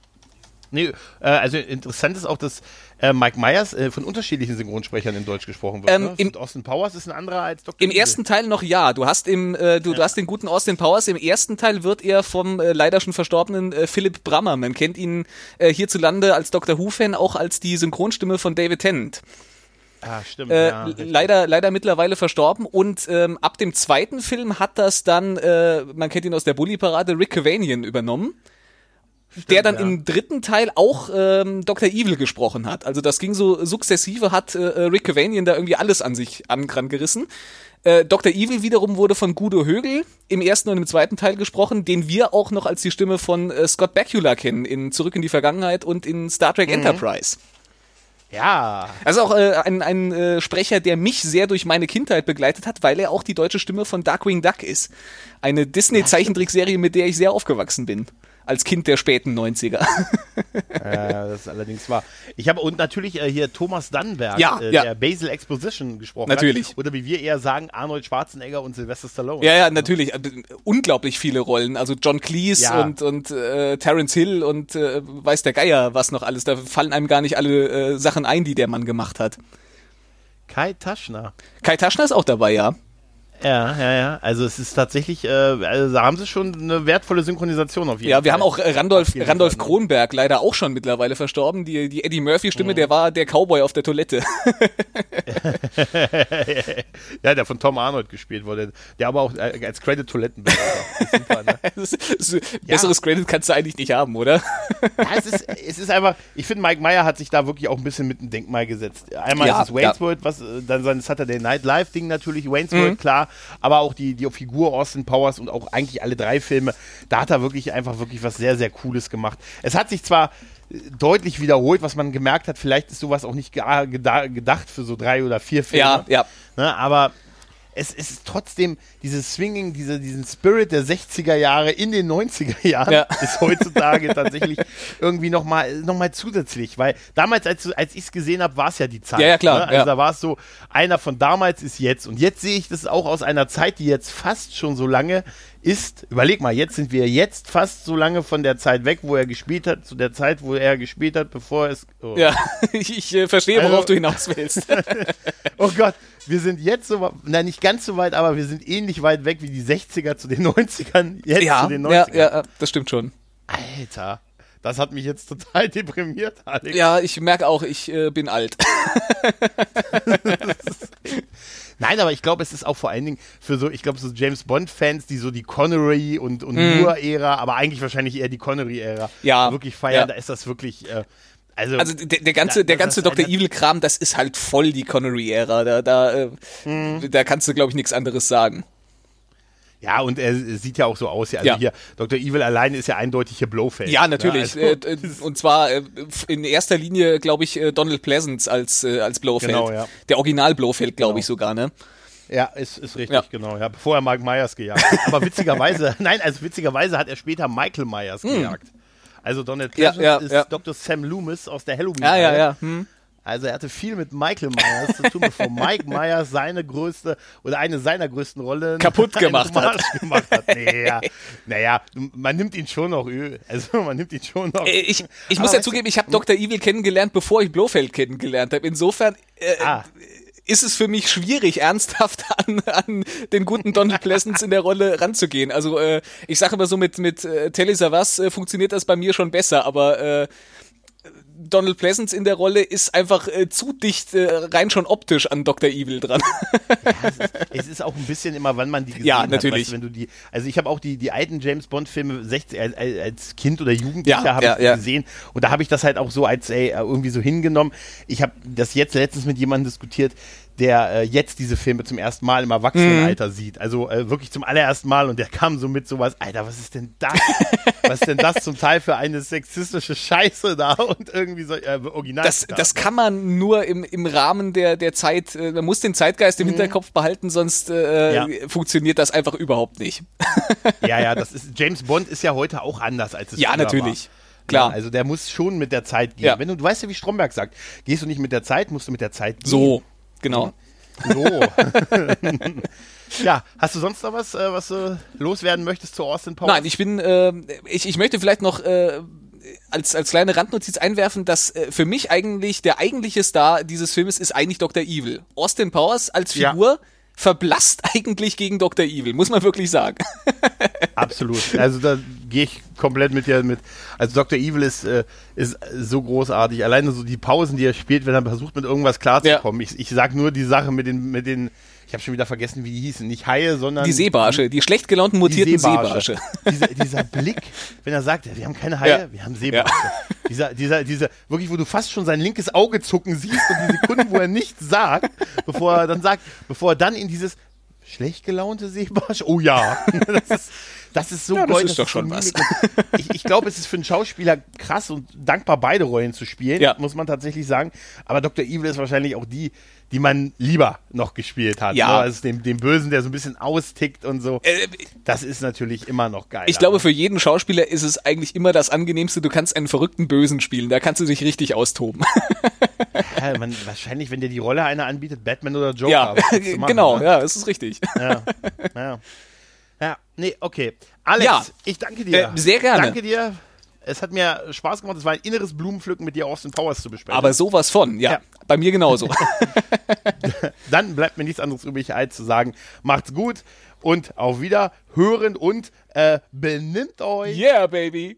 nee, äh, also interessant ist auch, dass äh, Mike Myers äh, von unterschiedlichen Synchronsprechern in Deutsch gesprochen wird. Ähm, ne? im, Austin Powers ist ein anderer als Dr. Im Evil. ersten Teil noch ja. Du hast im, äh, du, ja. du hast den guten Austin Powers. Im ersten Teil wird er vom äh, leider schon verstorbenen äh, Philipp Brammer. Man kennt ihn äh, hierzulande als Dr. Who-Fan auch als die Synchronstimme von David Tennant. Ah, stimmt. Äh, ja, leider, leider mittlerweile verstorben. Und ähm, ab dem zweiten Film hat das dann, äh, man kennt ihn aus der Bully-Parade, Rick Cavanian übernommen. Stimmt, der dann ja. im dritten Teil auch ähm, Dr. Evil gesprochen hat. Also das ging so sukzessive, hat äh, äh Rick Cavanian da irgendwie alles an sich angerissen. Äh, Dr. Evil wiederum wurde von Guido Högel im ersten und im zweiten Teil gesprochen, den wir auch noch als die Stimme von äh, Scott Bakula kennen in Zurück in die Vergangenheit und in Star Trek mhm. Enterprise. Ja. Also auch äh, ein, ein äh, Sprecher, der mich sehr durch meine Kindheit begleitet hat, weil er auch die deutsche Stimme von Darkwing Duck ist. Eine Disney-Zeichentrickserie, mit der ich sehr aufgewachsen bin als Kind der späten 90er. ja, das ist allerdings wahr. Ich habe und natürlich äh, hier Thomas Dannenberg, ja, äh, ja. der Basil Exposition gesprochen natürlich. hat. Oder wie wir eher sagen, Arnold Schwarzenegger und Sylvester Stallone. Ja, ja, natürlich. Äh, unglaublich viele Rollen. Also John Cleese ja. und, und äh, Terence Hill und äh, weiß der Geier was noch alles. Da fallen einem gar nicht alle äh, Sachen ein, die der Mann gemacht hat. Kai Taschner. Kai Taschner ist auch dabei, ja. Ja, ja, ja. Also es ist tatsächlich, äh, also da haben sie schon eine wertvolle Synchronisation auf jeden ja, Fall. Ja, wir haben auch äh, Randolph, Randolph Fall? Kronberg, leider auch schon mittlerweile verstorben. Die, die Eddie Murphy-Stimme, mhm. der war der Cowboy auf der Toilette. ja, der von Tom Arnold gespielt wurde. Der aber auch äh, als Credit Toilettenbesitzer. ne? Besseres ja. Credit kannst du eigentlich nicht haben, oder? ja, es ist, es ist einfach, ich finde, Mike Meyer hat sich da wirklich auch ein bisschen mit einem Denkmal gesetzt. Einmal ja, ist es Wayne's ja. World, was, äh, dann sein Saturday Night Live-Ding natürlich, Wayne's mhm. World, klar aber auch die, die Figur Austin Powers und auch eigentlich alle drei Filme, da hat er wirklich einfach wirklich was sehr, sehr Cooles gemacht. Es hat sich zwar äh, deutlich wiederholt, was man gemerkt hat, vielleicht ist sowas auch nicht gedacht für so drei oder vier Filme. Ja, ja. Ne, aber es ist trotzdem dieses Swinging, diese, diesen Spirit der 60er Jahre in den 90er Jahren ja. ist heutzutage tatsächlich irgendwie nochmal noch mal zusätzlich, weil damals, als, als ich es gesehen habe, war es ja die Zeit. Ja, ja klar. Ne? Also ja. da war es so, einer von damals ist jetzt und jetzt sehe ich das auch aus einer Zeit, die jetzt fast schon so lange ist, überleg mal, jetzt sind wir jetzt fast so lange von der Zeit weg, wo er gespielt hat, zu der Zeit, wo er gespielt hat, bevor es. Oh. Ja, ich, ich äh, verstehe, worauf also, du hinaus willst. oh Gott, wir sind jetzt so, na nicht ganz so weit, aber wir sind ähnlich weit weg wie die 60er zu den 90ern, jetzt ja, zu den 90ern. Ja, ja, das stimmt schon. Alter. Das hat mich jetzt total deprimiert, Alex. Ja, ich merke auch, ich äh, bin alt. Nein, aber ich glaube, es ist auch vor allen Dingen für so, ich glaube, so James Bond-Fans, die so die Connery und, und mm. Moore-Ära, aber eigentlich wahrscheinlich eher die Connery-Ära ja, wirklich feiern, ja. da ist das wirklich. Äh, also, also der, der ganze, der ganze Dr. Evil-Kram, das ist halt voll die Connery-Ära. Da, da, äh, hm. da kannst du, glaube ich, nichts anderes sagen. Ja, und er sieht ja auch so aus. Also ja. hier, Dr. Evil allein ist ja eindeutig hier Blowface. Ja, natürlich. Ja, also, äh, und zwar äh, in erster Linie, glaube ich, äh, Donald Pleasance als, äh, als Blowfeld. Genau, ja. Der Original Blowfeld, glaube genau. ich sogar, ne? Ja, ist, ist richtig, ja. genau. Ja, bevor er Mike Myers gejagt hat. Aber witzigerweise, nein, also witzigerweise hat er später Michael Myers hm. Also Donald Pleasance ja, ja, ist Dr. Sam Loomis aus der Halloween. Ja, ja, ja. Hm. Also er hatte viel mit Michael Myers zu tun, bevor Mike Myers seine größte oder eine seiner größten Rollen kaputt gemacht hat. gemacht hat. Naja, naja, man nimmt ihn schon noch übel. Also man nimmt ihn schon noch. Äh, ich, ich muss ja zugeben, ich habe Dr. Evil kennengelernt, bevor ich Blofeld kennengelernt habe. Insofern äh, ah ist es für mich schwierig, ernsthaft an, an den guten Donald Pleasance in der Rolle ranzugehen. Also äh, ich sage immer so, mit, mit äh, Telly Savas äh, funktioniert das bei mir schon besser, aber äh, Donald Pleasance in der Rolle ist einfach äh, zu dicht äh, rein schon optisch an Dr. Evil dran. ja, es, ist, es, ist, auch ein bisschen immer, wann man die gesehen ja, natürlich. Hat, weißt, wenn du die, also ich habe auch die, die alten James Bond Filme 60, als, als Kind oder Jugendlicher ja, habe ja, ich ja. gesehen und da habe ich das halt auch so als ey, irgendwie so hingenommen. Ich habe das jetzt letztens mit jemandem diskutiert, der äh, jetzt diese Filme zum ersten Mal im Erwachsenenalter mhm. sieht. Also äh, wirklich zum allerersten Mal und der kam so mit sowas, Alter, was ist denn das? was ist denn das zum Teil für eine sexistische Scheiße da und irgendwie so äh, original. Das, das kann man nur im, im Rahmen der, der Zeit, äh, man muss den Zeitgeist im mhm. Hinterkopf behalten, sonst äh, ja. funktioniert das einfach überhaupt nicht. ja, ja, das ist, James Bond ist ja heute auch anders als es Ja, natürlich. War. Klar. Ja, also der muss schon mit der Zeit gehen. Ja. Wenn du, du weißt ja, wie Stromberg sagt, gehst du nicht mit der Zeit, musst du mit der Zeit gehen. So. Genau. So. ja, hast du sonst noch was, äh, was du loswerden möchtest zu Austin Powers? Nein, ich bin, äh, ich, ich möchte vielleicht noch äh, als, als kleine Randnotiz einwerfen, dass äh, für mich eigentlich der eigentliche Star dieses Filmes ist eigentlich Dr. Evil. Austin Powers als Figur ja. Verblasst eigentlich gegen Dr. Evil, muss man wirklich sagen. Absolut. Also da gehe ich komplett mit dir mit. Also Dr. Evil ist, äh, ist so großartig. Alleine so die Pausen, die er spielt, wenn er versucht, mit irgendwas klarzukommen. Ja. Ich, ich sag nur die Sache mit den, mit den, ich habe schon wieder vergessen, wie die hießen. Nicht Haie, sondern. Die Seebarsche, die schlecht gelaunten mutierten Seebarsche. Seebarsche. Dieser, dieser Blick, wenn er sagt, wir haben keine Haie, ja. wir haben Seebarsche. Ja. Dieser, dieser, dieser, wirklich, wo du fast schon sein linkes Auge zucken siehst und die Sekunden, wo er nichts sagt, bevor er dann sagt, bevor er dann in dieses schlecht gelaunte Seebarsche, oh ja. Das ist, Das ist so Ja, das gold, ist doch schon was. Ich, ich glaube, es ist für einen Schauspieler krass und dankbar, beide Rollen zu spielen, Ja. muss man tatsächlich sagen. Aber Dr. Evil ist wahrscheinlich auch die, die man lieber noch gespielt hat. Ja. Ne? Also den, den Bösen, der so ein bisschen austickt und so. Äh, Das ist natürlich immer noch geil. Ich glaube, für jeden Schauspieler ist es eigentlich immer das Angenehmste, du kannst einen verrückten Bösen spielen, da kannst du dich richtig austoben. ja, man, wahrscheinlich, wenn dir die Rolle einer anbietet, Batman oder Joker. ja, machen, genau, ne? ja, das ist richtig. Ja. ja. Ja, nee, okay. Alex, Ja. ich danke dir. Äh, sehr gerne. Danke dir. Es hat mir Spaß gemacht. Es war ein inneres Blumenpflücken mit dir Austin Powers zu besprechen. Aber sowas von, ja, Ja. bei mir genauso. Dann bleibt mir nichts anderes übrig, als zu sagen, macht's gut und auf wieder hören und äh, benimmt euch. yeah, baby.